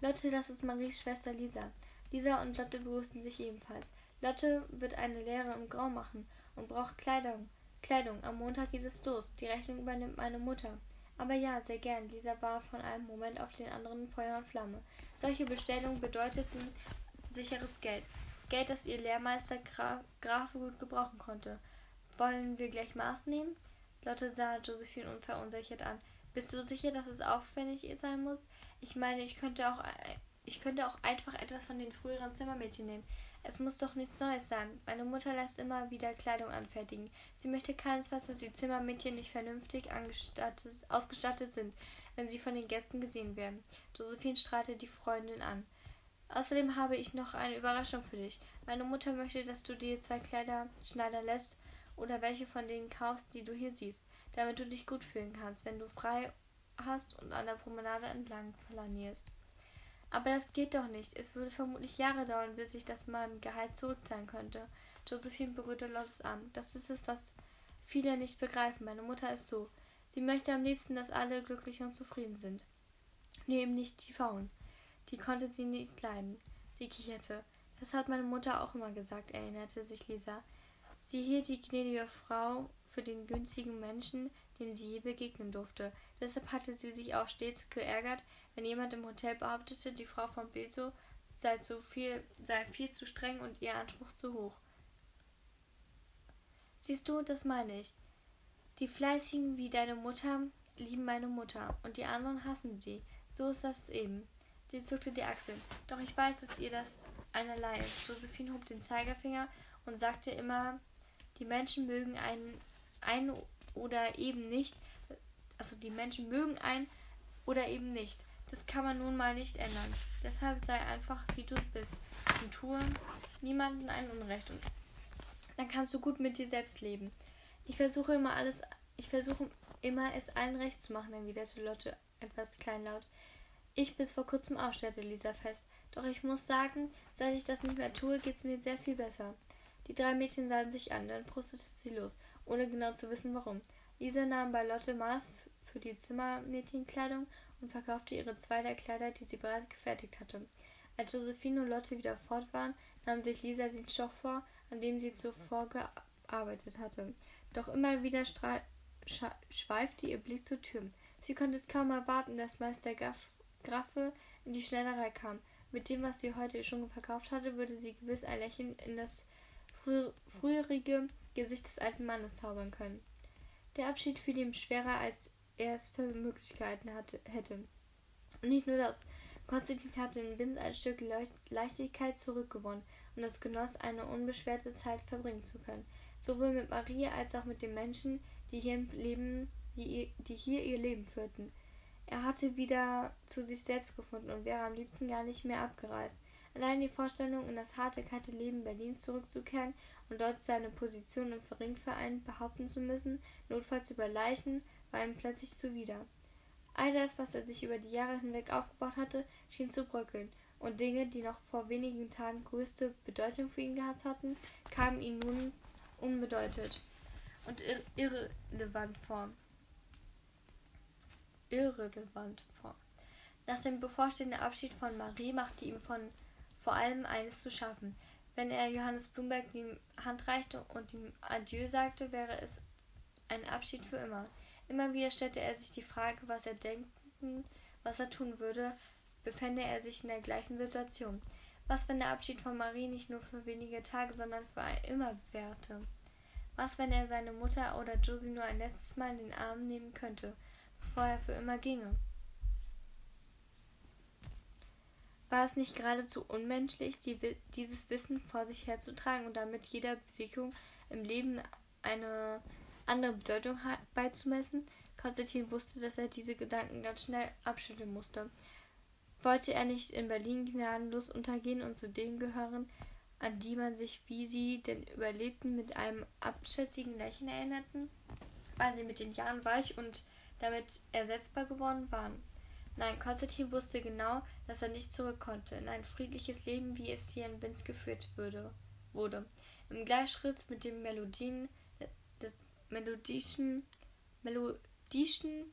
Lotte, das ist Maries Schwester Lisa. Lisa und Lotte begrüßten sich ebenfalls. Lotte wird eine Lehre im Grau machen und braucht Kleidung. Kleidung. Am Montag geht es los. Die Rechnung übernimmt meine Mutter. Aber ja, sehr gern. Lisa war von einem Moment auf den anderen Feuer und Flamme. Solche Bestellungen bedeuteten sicheres Geld. Geld, das ihr Lehrmeister Graf, Graf gut gebrauchen konnte. Wollen wir gleich Maß nehmen? Lotte sah Josephine unverunsichert an. Bist du sicher, dass es aufwendig sein muss? Ich meine, ich könnte auch ich könnte auch einfach etwas von den früheren Zimmermädchen nehmen. Es muss doch nichts Neues sein. Meine Mutter lässt immer wieder Kleidung anfertigen. Sie möchte keinesfalls, dass die Zimmermädchen nicht vernünftig ausgestattet sind, wenn sie von den Gästen gesehen werden. Josephine strahlte die Freundin an. Außerdem habe ich noch eine Überraschung für dich. Meine Mutter möchte, dass du dir zwei Kleider schneidern lässt oder welche von denen kaufst, die du hier siehst, damit du dich gut fühlen kannst, wenn du frei hast und an der Promenade entlang flanierst. Aber das geht doch nicht. Es würde vermutlich Jahre dauern, bis ich das meinem Gehalt zurückzahlen könnte. Josephine berührte Lottes Arm. Das ist es, was viele nicht begreifen. Meine Mutter ist so. Sie möchte am liebsten, dass alle glücklich und zufrieden sind. Nur eben nicht die Faulen. Die konnte sie nicht leiden. Sie kicherte. Das hat meine Mutter auch immer gesagt, erinnerte sich Lisa. Sie hielt die gnädige Frau für den günstigen Menschen, dem sie je begegnen durfte. Deshalb hatte sie sich auch stets geärgert, wenn jemand im Hotel behauptete, die Frau von Bezo sei, zu viel, sei viel zu streng und ihr Anspruch zu hoch. Siehst du, das meine ich. Die Fleißigen wie deine Mutter lieben meine Mutter und die anderen hassen sie. So ist das eben. Sie zuckte die Achseln. Doch ich weiß, dass ihr das einerlei ist. Josephine hob den Zeigefinger und sagte immer, die Menschen mögen einen, einen oder eben nicht. Also die Menschen mögen einen oder eben nicht. Das kann man nun mal nicht ändern. Deshalb sei einfach, wie du bist und tue niemanden ein Unrecht. Und dann kannst du gut mit dir selbst leben. Ich versuche immer alles, ich versuche immer es allen recht zu machen, erwiderte Lotte etwas kleinlaut. Ich bis vor kurzem auch, stellte Lisa fest. Doch ich muss sagen, seit ich das nicht mehr tue, geht's mir sehr viel besser. Die drei Mädchen sahen sich an, dann brustete sie los, ohne genau zu wissen warum. Lisa nahm bei Lotte Maß für die Zimmermädchenkleidung und verkaufte ihre zwei der Kleider, die sie bereits gefertigt hatte. Als Josephine und Lotte wieder fort waren, nahm sich Lisa den Stoff vor, an dem sie zuvor gearbeitet hatte. Doch immer wieder schweifte ihr Blick zur Tür. Sie konnte es kaum erwarten, dass Meister Graffe in die Schneiderei kam. Mit dem, was sie heute schon verkauft hatte, würde sie gewiss ein Lächeln in das frü früherige Gesicht des alten Mannes zaubern können. Der Abschied fiel ihm schwerer, als er es für Möglichkeiten hatte, hätte. Und nicht nur das. Konstantin hatte in Vince ein Stück Leichtigkeit zurückgewonnen und es genoss, eine unbeschwerte Zeit verbringen zu können. Sowohl mit Marie als auch mit den Menschen, die hier, Leben, die, die hier ihr Leben führten. Er hatte wieder zu sich selbst gefunden und wäre am liebsten gar nicht mehr abgereist. Allein die Vorstellung, in das harte, kalte Leben Berlins zurückzukehren und dort seine Position im Verringverein behaupten zu müssen, notfalls über Leichen, war ihm plötzlich zuwider. All das, was er sich über die Jahre hinweg aufgebaut hatte, schien zu bröckeln, und Dinge, die noch vor wenigen Tagen größte Bedeutung für ihn gehabt hatten, kamen ihm nun unbedeutet und ir irrelevant vor. Irrelevant vor. Nach dem bevorstehenden Abschied von Marie machte ihm von vor allem eines zu schaffen. Wenn er Johannes Blumberg die Hand reichte und ihm Adieu sagte, wäre es ein Abschied für immer. Immer wieder stellte er sich die Frage, was er denken, was er tun würde, befände er sich in der gleichen Situation. Was, wenn der Abschied von Marie nicht nur für wenige Tage, sondern für immer währte? Was, wenn er seine Mutter oder Josie nur ein letztes Mal in den Arm nehmen könnte, bevor er für immer ginge? War es nicht geradezu unmenschlich, die, dieses Wissen vor sich herzutragen und damit jeder Bewegung im Leben eine andere Bedeutung beizumessen? Konstantin wusste, dass er diese Gedanken ganz schnell abschütteln musste. Wollte er nicht in Berlin gnadenlos untergehen und zu denen gehören, an die man sich, wie sie den Überlebten, mit einem abschätzigen Lächeln erinnerten, weil sie mit den Jahren weich und damit ersetzbar geworden waren? Nein, Konstantin wusste genau, dass er nicht zurück konnte in ein friedliches Leben, wie es hier in Binz geführt würde, wurde. Im Gleichschritt mit den Melodien des melodischen, melodischen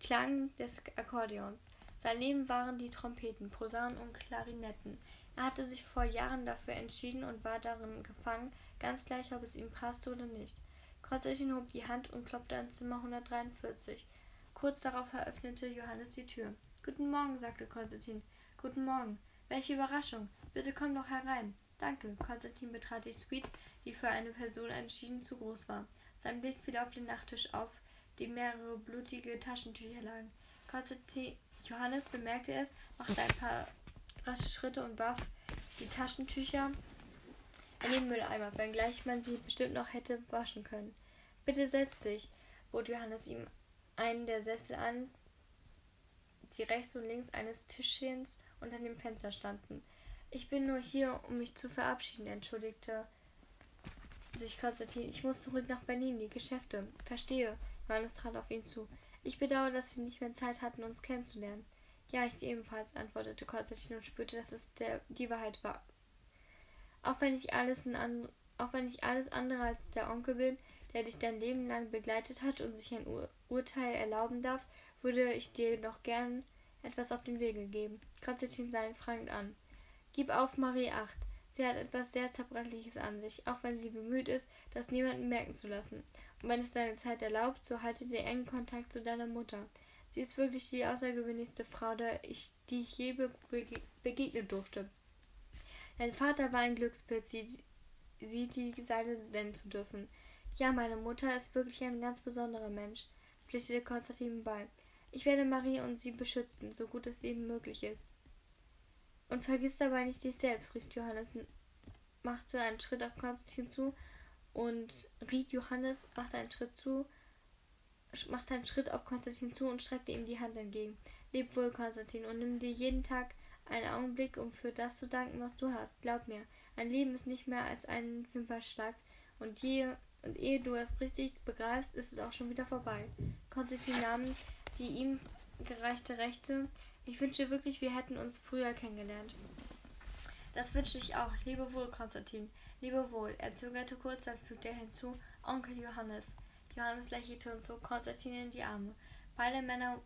Klang des Akkordeons. Sein Leben waren die Trompeten, Posaunen und Klarinetten. Er hatte sich vor Jahren dafür entschieden und war darin gefangen, ganz gleich, ob es ihm passte oder nicht. Konstantin hob die Hand und klopfte an Zimmer 143. Kurz darauf eröffnete Johannes die Tür. Guten Morgen, sagte Konstantin. Guten Morgen. Welche Überraschung. Bitte komm doch herein. Danke. Konstantin betrat die Suite, die für eine Person entschieden zu groß war. Sein Blick fiel auf den Nachttisch auf, dem mehrere blutige Taschentücher lagen. Konstantin Johannes bemerkte es, machte ein paar rasche Schritte und warf die Taschentücher in den Mülleimer, wenngleich man sie bestimmt noch hätte waschen können. Bitte setz dich, bot Johannes ihm einen der Sessel an, die rechts und links eines Tischchens unter dem Fenster standen. Ich bin nur hier, um mich zu verabschieden, entschuldigte sich Konstantin. Ich muss zurück nach Berlin, die Geschäfte. Verstehe. Johannes trat auf ihn zu. Ich bedauere, dass wir nicht mehr Zeit hatten, uns kennenzulernen. Ja, ich ebenfalls, antwortete Konstantin und spürte, dass es der, die Wahrheit war. Auch wenn ich alles an, auch wenn ich alles andere als der Onkel bin, der dich dein Leben lang begleitet hat und sich ein Ur Urteil erlauben darf, würde ich dir noch gern etwas auf den Wege geben. Konstantin sah ihn fragend an. Gib auf Marie acht. Sie hat etwas sehr Zerbrechliches an sich, auch wenn sie bemüht ist, das niemanden merken zu lassen. Und wenn es deine Zeit erlaubt, so halte den engen Kontakt zu deiner Mutter. Sie ist wirklich die außergewöhnlichste Frau, ich, die ich je bege begegnen durfte. Dein Vater war ein Glückspilz, sie, sie die seine nennen zu dürfen. Ja, meine Mutter ist wirklich ein ganz besonderer Mensch, pflichtete Konstantin bei. Ich werde Marie und sie beschützen, so gut es eben möglich ist. Und vergiss dabei nicht dich selbst, rief Johannes, machte einen Schritt auf Konstantin zu und riet Johannes, machte einen Schritt zu, machte einen Schritt auf Konstantin zu und streckte ihm die Hand entgegen. Leb wohl, Konstantin, und nimm dir jeden Tag einen Augenblick, um für das zu danken, was du hast. Glaub mir, ein Leben ist nicht mehr als ein Wimperschlag, und je und ehe du es richtig begreifst, ist es auch schon wieder vorbei. Konstantin nahm die ihm gereichte Rechte. Ich wünsche wirklich, wir hätten uns früher kennengelernt. Das wünsche ich auch. Lebe wohl, Konstantin. Lebe wohl. Er zögerte kurz, dann fügte er hinzu, Onkel Johannes. Johannes lächelte und zog Konstantin in die Arme. Beide Männer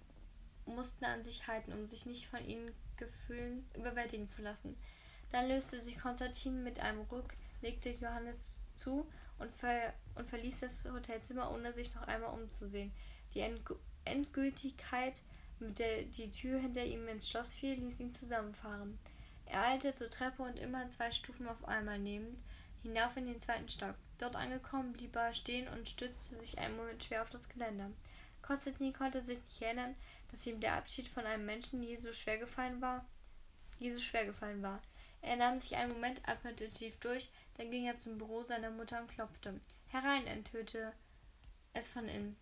mussten an sich halten, um sich nicht von ihren Gefühlen überwältigen zu lassen. Dann löste sich Konstantin mit einem Ruck, legte Johannes zu und, ver und verließ das Hotelzimmer, ohne sich noch einmal umzusehen. Die Endg Endgültigkeit, mit der die Tür hinter ihm ins Schloss fiel, ließ ihn zusammenfahren. Er eilte zur Treppe und immer zwei Stufen auf einmal nehmend hinauf in den zweiten Stock. Dort angekommen blieb er stehen und stützte sich einen Moment schwer auf das Geländer. Konstantin konnte sich nicht erinnern, dass ihm der Abschied von einem Menschen je so schwer gefallen war. Je so schwer gefallen war. Er nahm sich einen Moment, atmete tief durch, dann ging er zum Büro seiner Mutter und klopfte. Herein, enthüllte es von innen.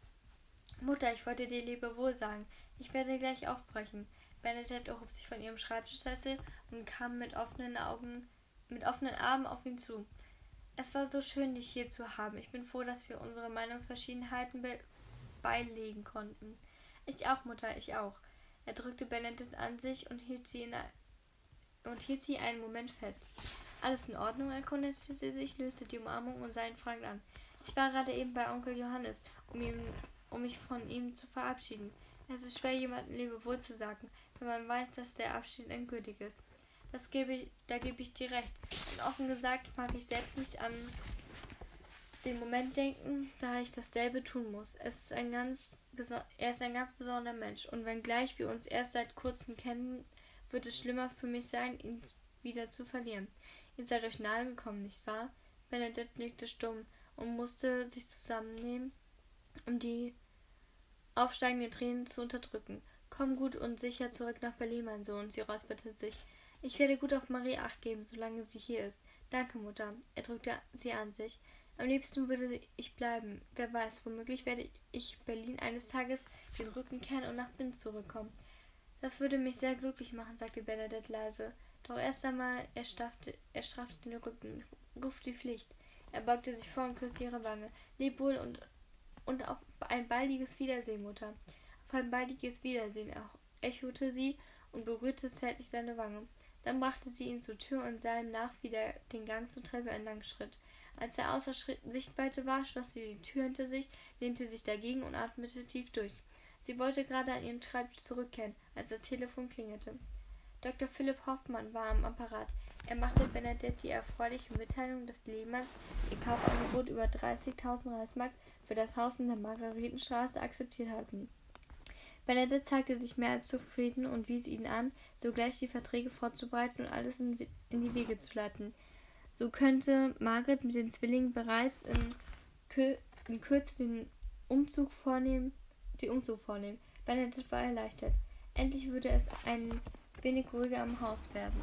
Mutter, ich wollte dir Lebewohl sagen. Ich werde gleich aufbrechen. Bernadette erhob sich von ihrem Schreibtischsessel und kam mit offenen Augen, mit offenen Armen auf ihn zu. Es war so schön, dich hier zu haben. Ich bin froh, dass wir unsere Meinungsverschiedenheiten be beilegen konnten. Ich auch, Mutter, ich auch. Er drückte Bernadette an sich und hielt sie, in, und hielt sie einen Moment fest. Alles in Ordnung, erkundete sie sich, löste die Umarmung und sah ihn fragend an. Ich war gerade eben bei Onkel Johannes, um, ihm, um mich von ihm zu verabschieden. Es ist schwer, jemandem Lebewohl zu sagen, wenn man weiß, dass der Abschied endgültig ist. Das gebe ich, da gebe ich dir recht. Und offen gesagt mag ich selbst nicht an den Moment denken, da ich dasselbe tun muss. Es ist ein ganz, er ist ein ganz besonderer Mensch. Und wenngleich wir uns erst seit kurzem kennen, wird es schlimmer für mich sein, ihn wieder zu verlieren. Ihr seid euch nahe gekommen, nicht wahr? Benedette nickte stumm und musste sich zusammennehmen, um die aufsteigenden Tränen zu unterdrücken. Komm gut und sicher zurück nach Berlin, mein Sohn. Sie räusperte sich. Ich werde gut auf Marie acht geben, solange sie hier ist. Danke, Mutter. Er drückte sie an sich. Am liebsten würde ich bleiben. Wer weiß, womöglich werde ich Berlin eines Tages den Rücken kehren und nach Binz zurückkommen. Das würde mich sehr glücklich machen, sagte Bernadette leise. Doch erst einmal, er straffte, er straffte den Rücken, ruft die Pflicht. Er beugte sich vor und küsste ihre Wange. Leb wohl und, und auf ein baldiges Wiedersehen, Mutter. Auf ein baldiges Wiedersehen, echote sie und berührte zärtlich seine Wange. Dann brachte sie ihn zur Tür und sah ihm nach, wie der den Gang zur Treppe entlang schritt. Als er außer Sichtweite war, schloss sie die Tür hinter sich, lehnte sich dagegen und atmete tief durch. Sie wollte gerade an ihren Schreibtisch zurückkehren, als das Telefon klingelte. Dr. Philipp Hoffmann war am Apparat. Er machte Benedette die erfreuliche Mitteilung, dass Lehmanns ihr Kaufangebot über 30.000 Reichsmark für das Haus in der Margaretenstraße akzeptiert hatten. Benedette zeigte sich mehr als zufrieden und wies ihn an, sogleich die Verträge vorzubereiten und alles in, in die Wege zu leiten. So könnte Margaret mit den Zwillingen bereits in, in Kürze den Umzug vornehmen, den Umzug vornehmen. Benedette war erleichtert. Endlich würde es ein wenig ruhiger im Haus werden.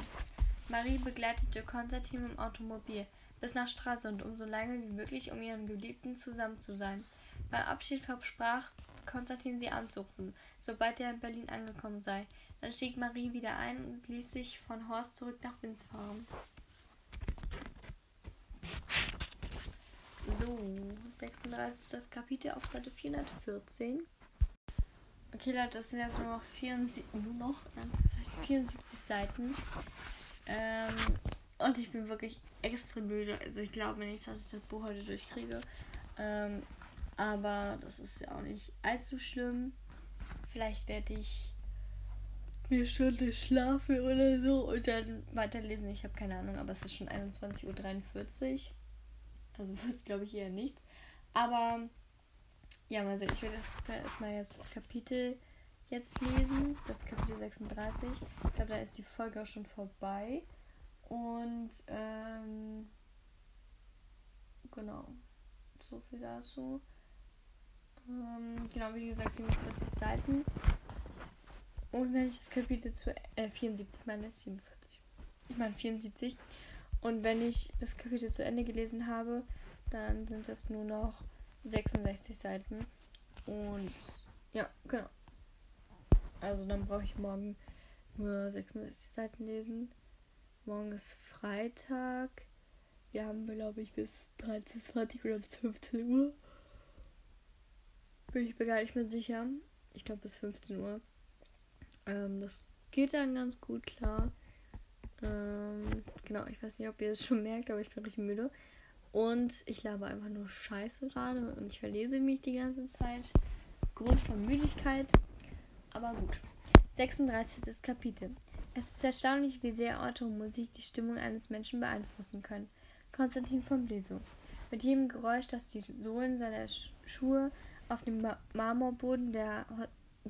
Marie begleitete Konstantin im Automobil bis nach Stralsund, um so lange wie möglich um ihren Geliebten zusammen zu sein. Beim Abschied versprach Konstantin sie anzurufen, sobald er in Berlin angekommen sei. Dann stieg Marie wieder ein und ließ sich von Horst zurück nach Binz fahren. So, 36. das Kapitel auf Seite 414. Okay, Leute, das sind jetzt nur noch 74, nur noch, ja, 74 Seiten. Ähm, und ich bin wirklich extrem müde. Also ich glaube nicht, dass ich das Buch heute durchkriege. Ähm, aber das ist ja auch nicht allzu schlimm. Vielleicht werde ich eine Stunde schlafen oder so und dann weiterlesen. Ich habe keine Ahnung, aber es ist schon 21.43 Uhr. Also wird es, glaube ich, eher nichts. Aber ja, mal sehen. Ich werde erstmal jetzt das Kapitel jetzt lesen. Das Kapitel 36. Ich glaube, da ist die Folge auch schon vorbei. Und ähm, genau. So viel dazu. Ähm, genau, wie gesagt, 47 Seiten. Und wenn ich das Kapitel zu äh, 74 meine, 47. Ich meine 74. Und wenn ich das Kapitel zu Ende gelesen habe, dann sind das nur noch 66 Seiten. Und ja, genau. Also dann brauche ich morgen nur 66 Seiten lesen. Morgen ist Freitag. Wir haben, glaube ich, bis 13.20 oder bis 15 Uhr. Bin ich mir gar nicht mehr sicher. Ich glaube bis 15 Uhr. Ähm, das geht dann ganz gut klar. Ähm, genau, ich weiß nicht, ob ihr es schon merkt, aber ich bin richtig müde. Und ich labe einfach nur Scheiße gerade und ich verlese mich die ganze Zeit. Grund von Müdigkeit. Aber gut. 36. Kapitel. Es ist erstaunlich, wie sehr Orte und Musik die Stimmung eines Menschen beeinflussen können. Konstantin von Blesow. Mit jedem Geräusch, das die Sohlen seiner Schuhe auf dem Marmorboden der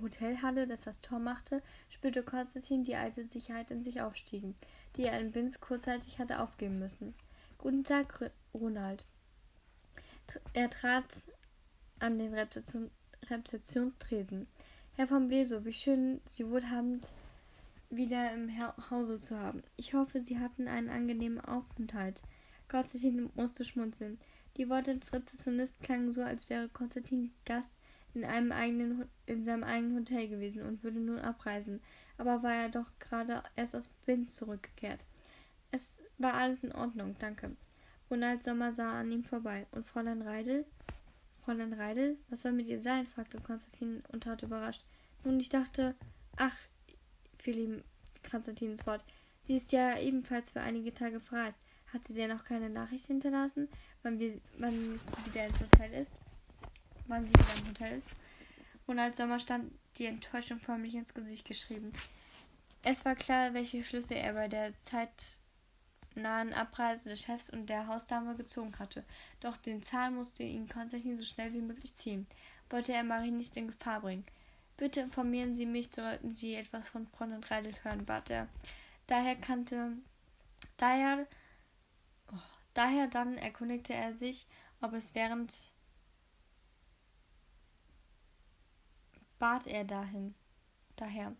Hotelhalle, das das Tor machte, spürte Konstantin die alte Sicherheit in sich aufstiegen, die er in Binz kurzzeitig hatte aufgeben müssen. Guten Tag, Ronald. Er trat an den Rezeption Rezeptionstresen. Herr von Bleso, wie schön Sie wohlhabend wieder im Hause zu haben. Ich hoffe, Sie hatten einen angenehmen Aufenthalt. Konstantin musste schmunzeln. Die Worte des Rezeptionisten klangen so, als wäre Konstantin Gast in, einem eigenen, in seinem eigenen Hotel gewesen und würde nun abreisen. Aber war er doch gerade erst aus Binz zurückgekehrt. Es war alles in Ordnung, danke. Ronald Sommer sah an ihm vorbei. Und Fräulein Reidel? Fräulein Reidel? Was soll mit ihr sein? fragte Konstantin und tat überrascht. Nun, ich dachte, ach, fiel ihm Konstantins Wort. Sie ist ja ebenfalls für einige Tage verreist. Hat sie dir noch keine Nachricht hinterlassen, wann, wir, wann sie wieder ins Hotel ist? Wann sie wieder im Hotel ist? Ronald Sommer stand die Enttäuschung förmlich ins Gesicht geschrieben. Es war klar, welche Schlüsse er bei der zeitnahen Abreise des Chefs und der Hausdame gezogen hatte. Doch den Zahn musste ihn Konstantin so schnell wie möglich ziehen. Wollte er Marie nicht in Gefahr bringen. Bitte informieren Sie mich, sollten Sie etwas von Fräulein Reidel hören, bat er. Daher kannte, daher, oh, daher dann erkundigte er sich, ob es während, bat er dahin, daher.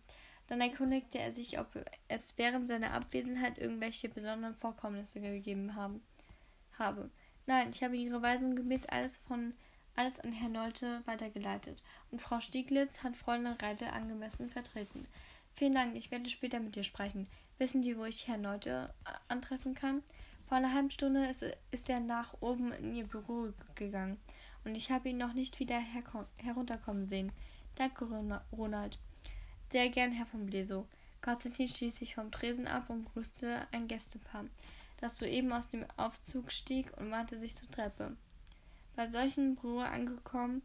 Dann erkundigte er sich, ob es während seiner Abwesenheit irgendwelche besonderen Vorkommnisse gegeben haben, habe. Nein, ich habe Ihre Weisung gemäß alles von alles an Herrn Nolte weitergeleitet und Frau Stieglitz hat Fräulein Reidel angemessen vertreten. Vielen Dank, ich werde später mit dir sprechen. Wissen Sie, wo ich Herrn Nolte äh, antreffen kann? Vor einer halben Stunde ist, ist er nach oben in ihr Büro gegangen und ich habe ihn noch nicht wieder herunterkommen sehen. Danke, Ronald. Sehr gern, Herr von Bleso. Konstantin stieß sich vom Tresen ab und grüßte ein Gästepaar, das soeben aus dem Aufzug stieg und wandte sich zur Treppe. Bei solchem Büro angekommen,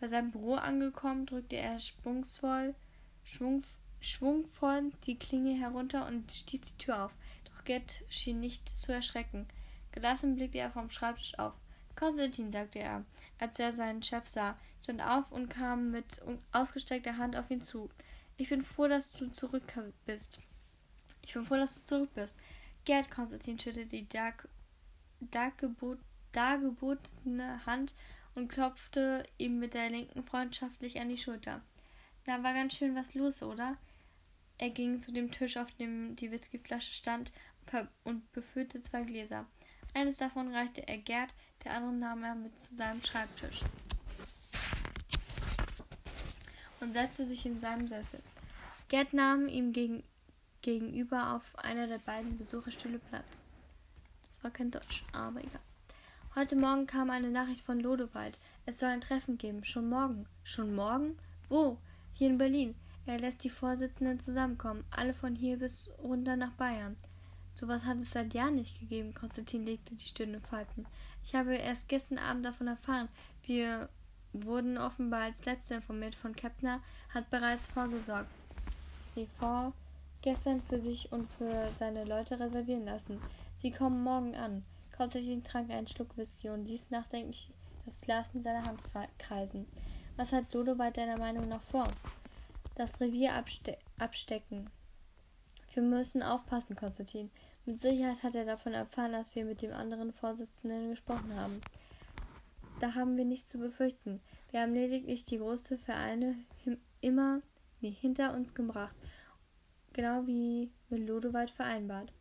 bei seinem Büro angekommen, drückte er schwungsvoll, schwung, schwungvoll die Klinge herunter und stieß die Tür auf. Doch Gerd schien nicht zu erschrecken. Gelassen blickte er vom Schreibtisch auf. Konstantin, sagte er, als er seinen Chef sah, stand auf und kam mit ausgestreckter Hand auf ihn zu. Ich bin froh, dass du zurück bist. Ich bin froh, dass du zurück bist. Gerd, Konstantin schüttelte die dark, dargebot, dargebotene Hand und klopfte ihm mit der linken freundschaftlich an die Schulter. Da war ganz schön was los, oder? Er ging zu dem Tisch, auf dem die Whiskyflasche stand, und befüllte zwei Gläser. Eines davon reichte er Gerd, der andere nahm er mit zu seinem Schreibtisch und setzte sich in seinem Sessel. Gerd nahm ihm gegen, gegenüber auf einer der beiden Besucherstühle Platz. Das war kein Deutsch, aber egal. Heute Morgen kam eine Nachricht von Lodewald. Es soll ein Treffen geben. Schon morgen. Schon morgen? Wo? Hier in Berlin. Er lässt die Vorsitzenden zusammenkommen. Alle von hier bis runter nach Bayern. Sowas hat es seit Jahren nicht gegeben. Konstantin legte die Stirn in Falten. Ich habe erst gestern Abend davon erfahren. Wir wurden offenbar als Letzte informiert von Kepner, hat bereits vorgesorgt. Die Frau gestern für sich und für seine Leute reservieren lassen. Sie kommen morgen an. Konstantin trank einen Schluck Whisky und ließ nachdenklich das Glas in seiner Hand kreisen. Was hat Lodowald deiner Meinung nach vor? Das Revier abste abstecken. Wir müssen aufpassen, Konstantin. Mit Sicherheit hat er davon erfahren, dass wir mit dem anderen Vorsitzenden gesprochen haben. Da haben wir nichts zu befürchten. Wir haben lediglich die großen Vereine immer nee, hinter uns gebracht, genau wie mit Lodowald vereinbart.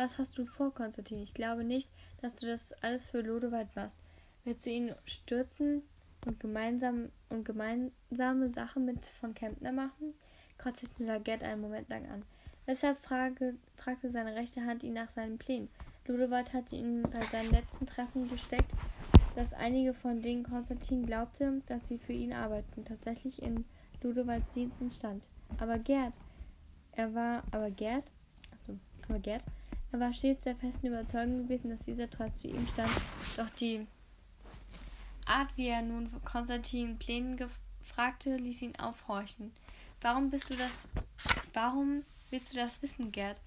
Was hast du vor, Konstantin? Ich glaube nicht, dass du das alles für Lodewald machst. Willst du ihn stürzen und gemeinsam und gemeinsame Sachen mit von Kempner machen? Konstantin sah Gerd einen Moment lang an. Weshalb frage, fragte seine rechte Hand ihn nach seinen Plänen. Ludewald hatte ihn bei seinem letzten Treffen gesteckt, dass einige von denen Konstantin glaubte, dass sie für ihn arbeiten, tatsächlich in Ludewalds Dienst stand. Aber Gerd, er war, aber Gerd, also, aber Gerd, er war stets der festen Überzeugung gewesen, dass dieser treu zu ihm stand, doch die Art, wie er nun Konstantin Plänen fragte, ließ ihn aufhorchen. Warum bist du das, warum willst du das wissen, Gerd?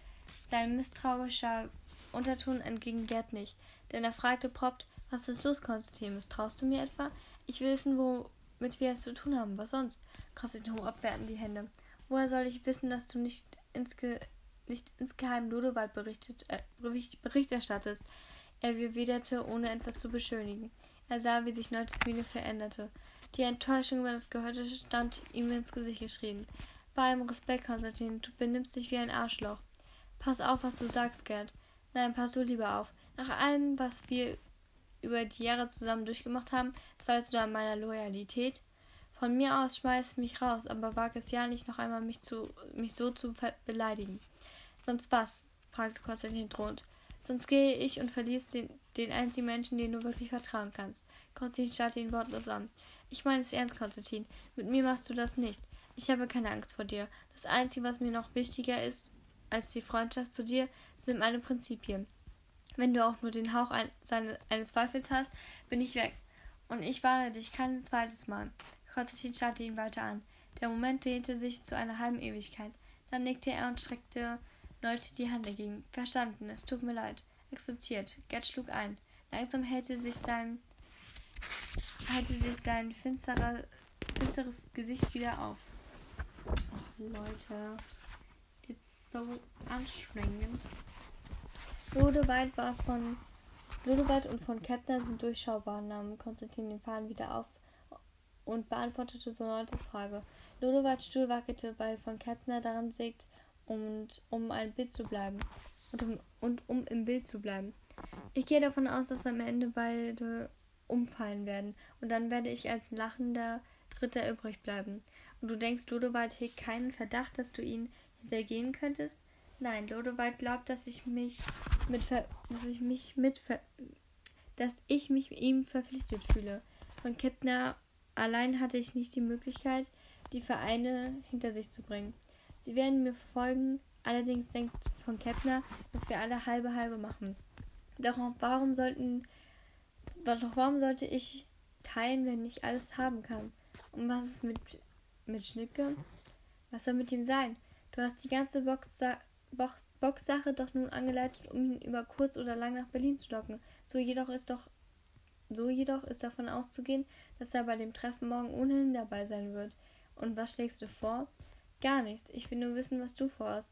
Sein misstrauischer Unterton entging Gerd nicht, denn er fragte prompt, was ist los, Konstantin? Misstraust du mir etwa? Ich will wissen, womit wir es zu tun haben. Was sonst? Konstantin hob abwertend die Hände. Woher soll ich wissen, dass du nicht ins Ge nicht insgeheim Lodewald berichtet, äh, Bericht erstattest. Er erwiderte, ohne etwas zu beschönigen. Er sah, wie sich Neutes Miene veränderte. Die Enttäuschung über das Gehörte stand ihm ins Gesicht geschrieben. Bei ihm Respekt, Konstantin, du benimmst dich wie ein Arschloch. Pass auf, was du sagst, Gerd. Nein, pass du lieber auf. Nach allem, was wir über die Jahre zusammen durchgemacht haben, zweifelst du an meiner Loyalität? Von mir aus schmeiß mich raus, aber wag es ja nicht noch einmal, mich, zu, mich so zu beleidigen. Sonst was? fragte Konstantin drohend. Sonst gehe ich und verließ den, den einzigen Menschen, den du wirklich vertrauen kannst. Konstantin starrte ihn wortlos an. Ich meine es ernst, Konstantin. Mit mir machst du das nicht. Ich habe keine Angst vor dir. Das Einzige, was mir noch wichtiger ist als die Freundschaft zu dir, sind meine Prinzipien. Wenn du auch nur den Hauch ein, seine, eines Zweifels hast, bin ich weg. Und ich warne dich kein zweites Mal. Konstantin starrte ihn weiter an. Der Moment dehnte sich zu einer halben Ewigkeit. Dann nickte er und streckte Leute die Hand dagegen. Verstanden, es tut mir leid. Akzeptiert. Gerd schlug ein. Langsam hellte sich sein, hellte sich sein finsterer, finsteres Gesicht wieder auf. Ach, Leute. It's so anstrengend. Lodewald war von Lodewald und von Kepner sind durchschaubar, nahm Konstantin den Faden wieder auf und beantwortete Sonates Frage. Lodewalds Stuhl wackelte, weil von Kepner daran sägt, und um ein Bild zu bleiben. Und um, und um im Bild zu bleiben. Ich gehe davon aus, dass am Ende beide umfallen werden. Und dann werde ich als lachender Dritter übrig bleiben. Und du denkst, Lodowald hegt keinen Verdacht, dass du ihn hintergehen könntest? Nein, Lodowald glaubt, dass ich mich mit ver dass ich mich mit ver dass ich mich ihm verpflichtet fühle. Von Kippner allein hatte ich nicht die Möglichkeit, die Vereine hinter sich zu bringen. Sie werden mir folgen, allerdings denkt von Kepner, dass wir alle halbe halbe machen. Doch warum sollten doch warum sollte ich teilen, wenn ich alles haben kann? Und was ist mit mit Schnicke? Was soll mit ihm sein? Du hast die ganze Boxsache Box, Box doch nun angeleitet, um ihn über kurz oder lang nach Berlin zu locken. So jedoch ist doch so jedoch ist davon auszugehen, dass er bei dem Treffen morgen ohnehin dabei sein wird. Und was schlägst du vor? Gar nichts. Ich will nur wissen, was du vorhast,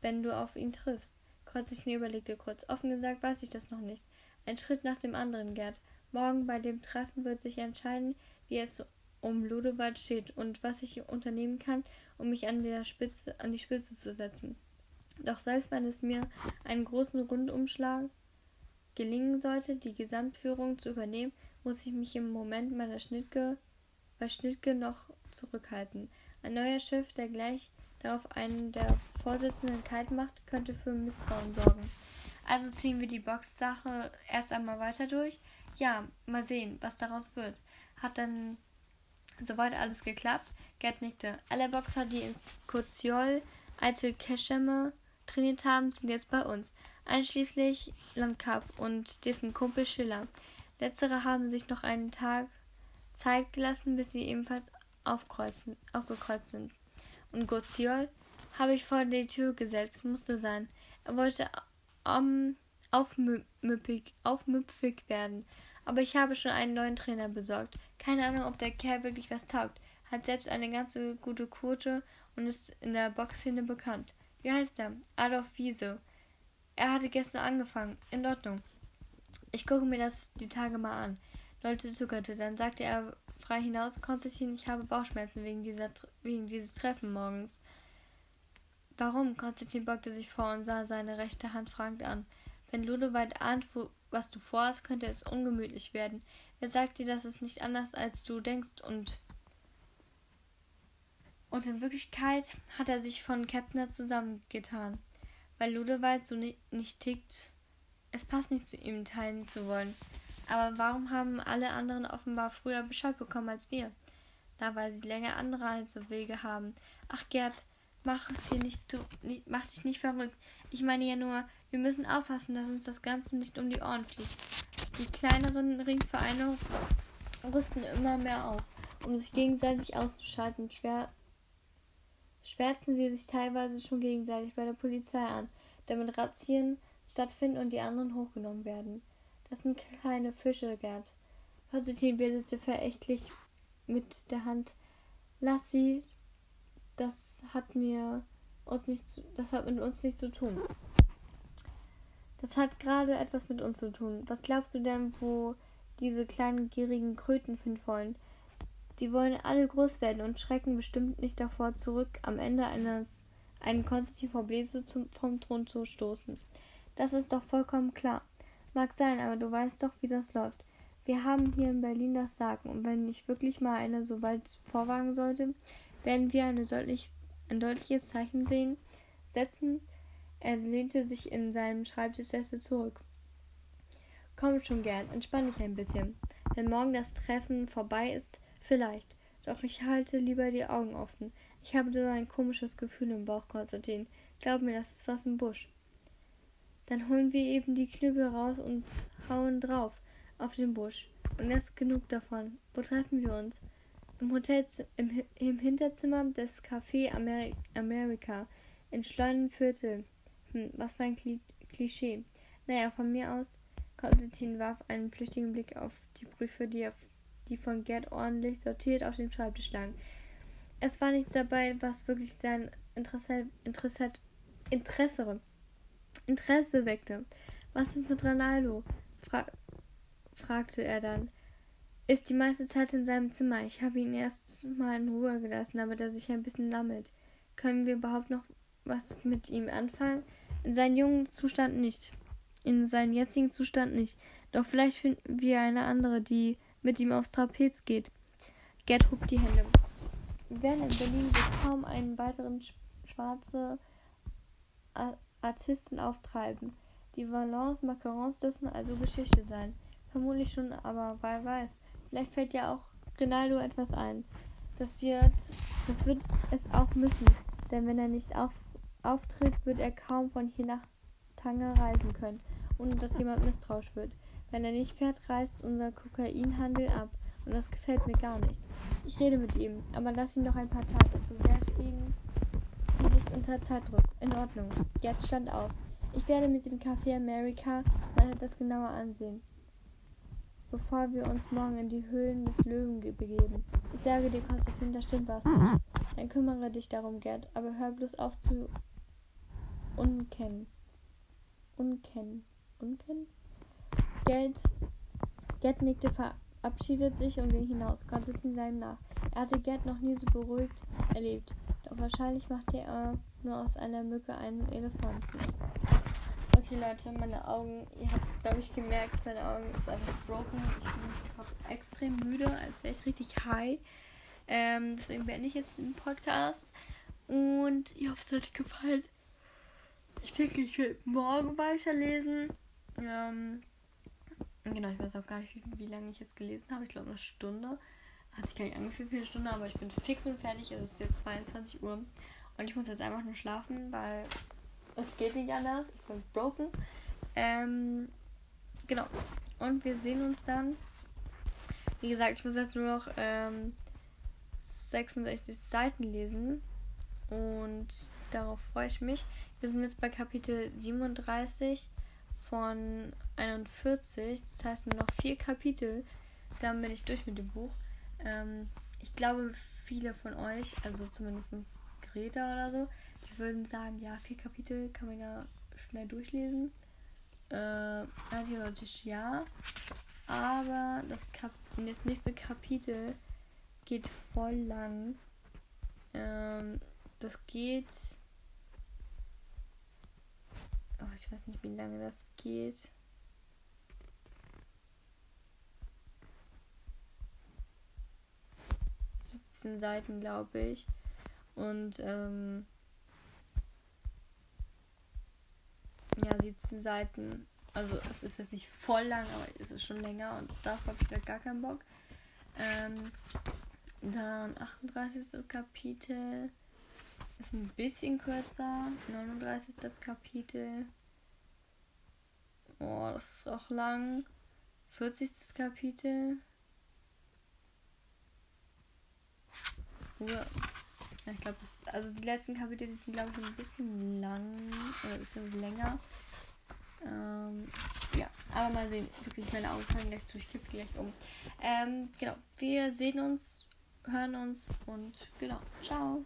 wenn du auf ihn triffst. Konstantin überlegte kurz. Offen gesagt weiß ich das noch nicht. Ein Schritt nach dem anderen, Gerd. Morgen bei dem Treffen wird sich entscheiden, wie es um Ludewald steht und was ich unternehmen kann, um mich an der Spitze, an die Spitze zu setzen. Doch selbst wenn es mir einen großen Rundumschlag gelingen sollte, die Gesamtführung zu übernehmen, muss ich mich im Moment meiner Schnittke bei Schnittke noch zurückhalten. Ein neuer Chef, der gleich darauf einen der Vorsitzenden kalt macht, könnte für Misstrauen sorgen. Also ziehen wir die Box-Sache erst einmal weiter durch. Ja, mal sehen, was daraus wird. Hat dann soweit alles geklappt? Gerd nickte. Alle Boxer, die ins Koziol alte Keschemme trainiert haben, sind jetzt bei uns. Einschließlich Landkap und dessen Kumpel Schiller. Letztere haben sich noch einen Tag Zeit gelassen, bis sie ebenfalls aufkreuzen, aufgekreuzt sind. Und Goziol habe ich vor die Tür gesetzt, musste sein. Er wollte um, aufmüpfig, aufmüpfig werden. Aber ich habe schon einen neuen Trainer besorgt. Keine Ahnung, ob der Kerl wirklich was taugt. Hat selbst eine ganze gute Quote und ist in der Boxszene bekannt. Wie heißt er? Adolf Wiese. Er hatte gestern angefangen. In Ordnung. Ich gucke mir das die Tage mal an. Leute zuckerte. Dann sagte er frei hinaus, Konstantin, ich habe Bauchschmerzen wegen, dieser, wegen dieses Treffen morgens. Warum? Konstantin beugte sich vor und sah seine rechte Hand fragend an. Wenn Ludowald ahnt, was du vorhast, könnte es ungemütlich werden. Er sagt dir, dass es nicht anders als du denkst und. Und in Wirklichkeit hat er sich von Kepner zusammengetan, weil Ludowald so ni nicht tickt. Es passt nicht zu ihm, teilen zu wollen. Aber warum haben alle anderen offenbar früher Bescheid bekommen als wir? Da, weil sie länger Anreisewege haben. Ach, Gerd, mach, dir nicht, du, nicht, mach dich nicht verrückt. Ich meine ja nur, wir müssen aufpassen, dass uns das Ganze nicht um die Ohren fliegt. Die kleineren Ringvereine rüsten immer mehr auf, um sich gegenseitig auszuschalten. Schwer, schwärzen sie sich teilweise schon gegenseitig bei der Polizei an, damit Razzien stattfinden und die anderen hochgenommen werden. Das sind kleine Fische, Gerd. Positiv bildete verächtlich mit der Hand. Lass sie. Das hat mir uns nicht zu, das hat mit uns nichts zu tun. Das hat gerade etwas mit uns zu tun. Was glaubst du denn, wo diese kleinen gierigen Kröten wollen? Die wollen alle groß werden und schrecken bestimmt nicht davor zurück, am Ende eines einen Konstantin von Blese zum, vom Thron zu stoßen. Das ist doch vollkommen klar. Mag sein, aber du weißt doch, wie das läuft. Wir haben hier in Berlin das Sagen, und wenn ich wirklich mal einer so weit vorwagen sollte, werden wir deutlich, ein deutliches Zeichen sehen, setzen. Er lehnte sich in seinem Schreibtischsessel zurück. Komm schon, Gerd, entspann dich ein bisschen. Wenn morgen das Treffen vorbei ist, vielleicht. Doch ich halte lieber die Augen offen. Ich habe so ein komisches Gefühl im Bauch, Konstantin. Glaub mir, das ist was im Busch. Dann holen wir eben die Knüppel raus und hauen drauf auf den Busch. Und jetzt genug davon. Wo treffen wir uns? Im Hotel, im, im Hinterzimmer des Café Ameri America in Schleunenviertel. Hm, was für ein Klischee. Naja, von mir aus. Konstantin warf einen flüchtigen Blick auf die Briefe, die, auf, die von Gerd ordentlich sortiert auf dem Schreibtisch lagen. Es war nichts dabei, was wirklich sein Interesse, Interesse, Interesse, Interesse weckte. Was ist mit Ronaldo? Fra fragte er dann. Ist die meiste Zeit in seinem Zimmer. Ich habe ihn erst mal in Ruhe gelassen, damit er sich ein bisschen sammelt. Können wir überhaupt noch was mit ihm anfangen? In seinem jungen Zustand nicht. In seinem jetzigen Zustand nicht. Doch vielleicht finden wir eine andere, die mit ihm aufs Trapez geht. Gerd hob die Hände. Wir werden in Berlin wird kaum einen weiteren schwarze Artisten auftreiben. Die Valence Macarons dürfen also Geschichte sein. Vermutlich schon, aber wer weiß. Vielleicht fällt ja auch Rinaldo etwas ein. Das wird, das wird es auch müssen. Denn wenn er nicht auf, auftritt, wird er kaum von hier nach Tange reisen können, ohne dass jemand misstrauisch wird. Wenn er nicht fährt, reißt unser Kokainhandel ab. Und das gefällt mir gar nicht. Ich rede mit ihm, aber lass ihn doch ein paar Tage, so sehr ihn unter Zeitdruck. In Ordnung. Jetzt stand auf. Ich werde mit dem Café America mal etwas genauer ansehen, bevor wir uns morgen in die Höhlen des Löwen begeben. Ich sage dir, Konstantin, da stimmt was. Dann kümmere dich darum, Gerd, aber hör bloß auf zu unkennen. Unkennen. Unkennen? Geld. Gerd nickte verabschiedet sich und ging hinaus. Konstantin sah ihm nach. Er hatte Gerd noch nie so beruhigt erlebt. Doch wahrscheinlich machte er nur aus einer Mücke einen Elefanten. Okay, Leute, meine Augen, ihr habt es, glaube ich, gemerkt, meine Augen ist einfach broken. Ich bin gerade extrem müde, als wäre ich richtig high. Ähm, deswegen beende ich jetzt den Podcast. Und ich hoffe, es hat euch gefallen. Ich denke, ich werde morgen weiterlesen. Ähm, genau, ich weiß auch gar nicht, wie, wie lange ich jetzt gelesen habe. Ich glaube, eine Stunde. Hat sich gar nicht angefühlt für eine Stunde, aber ich bin fix und fertig. Es ist jetzt 22 Uhr. Und ich muss jetzt einfach nur schlafen, weil es geht nicht anders. Ich bin broken. Ähm, genau. Und wir sehen uns dann. Wie gesagt, ich muss jetzt nur noch ähm, 66 Seiten lesen. Und darauf freue ich mich. Wir sind jetzt bei Kapitel 37 von 41. Das heißt nur noch vier Kapitel. Dann bin ich durch mit dem Buch. Ähm, ich glaube, viele von euch, also zumindest Greta oder so, die würden sagen, ja, vier Kapitel kann man ja schnell durchlesen. Äh, theoretisch ja. Aber das, Kap das nächste Kapitel geht voll lang. Ähm, das geht. Oh, ich weiß nicht, wie lange das geht. Seiten, glaube ich. Und ähm, ja, 17 Seiten. Also es ist jetzt nicht voll lang, aber es ist schon länger und darauf habe ich gerade gar keinen Bock. Ähm, dann 38. Kapitel ist ein bisschen kürzer. 39. Kapitel. Oh, das ist auch lang. 40. Kapitel. Ja, ich glaube, also die letzten Kapitel die sind, glaube ich, ein bisschen lang oder ein bisschen länger. Ähm, ja, aber mal sehen. Wirklich, meine Augen fallen gleich zu. Ich kippe gleich um. Ähm, genau. Wir sehen uns, hören uns und genau. Ciao.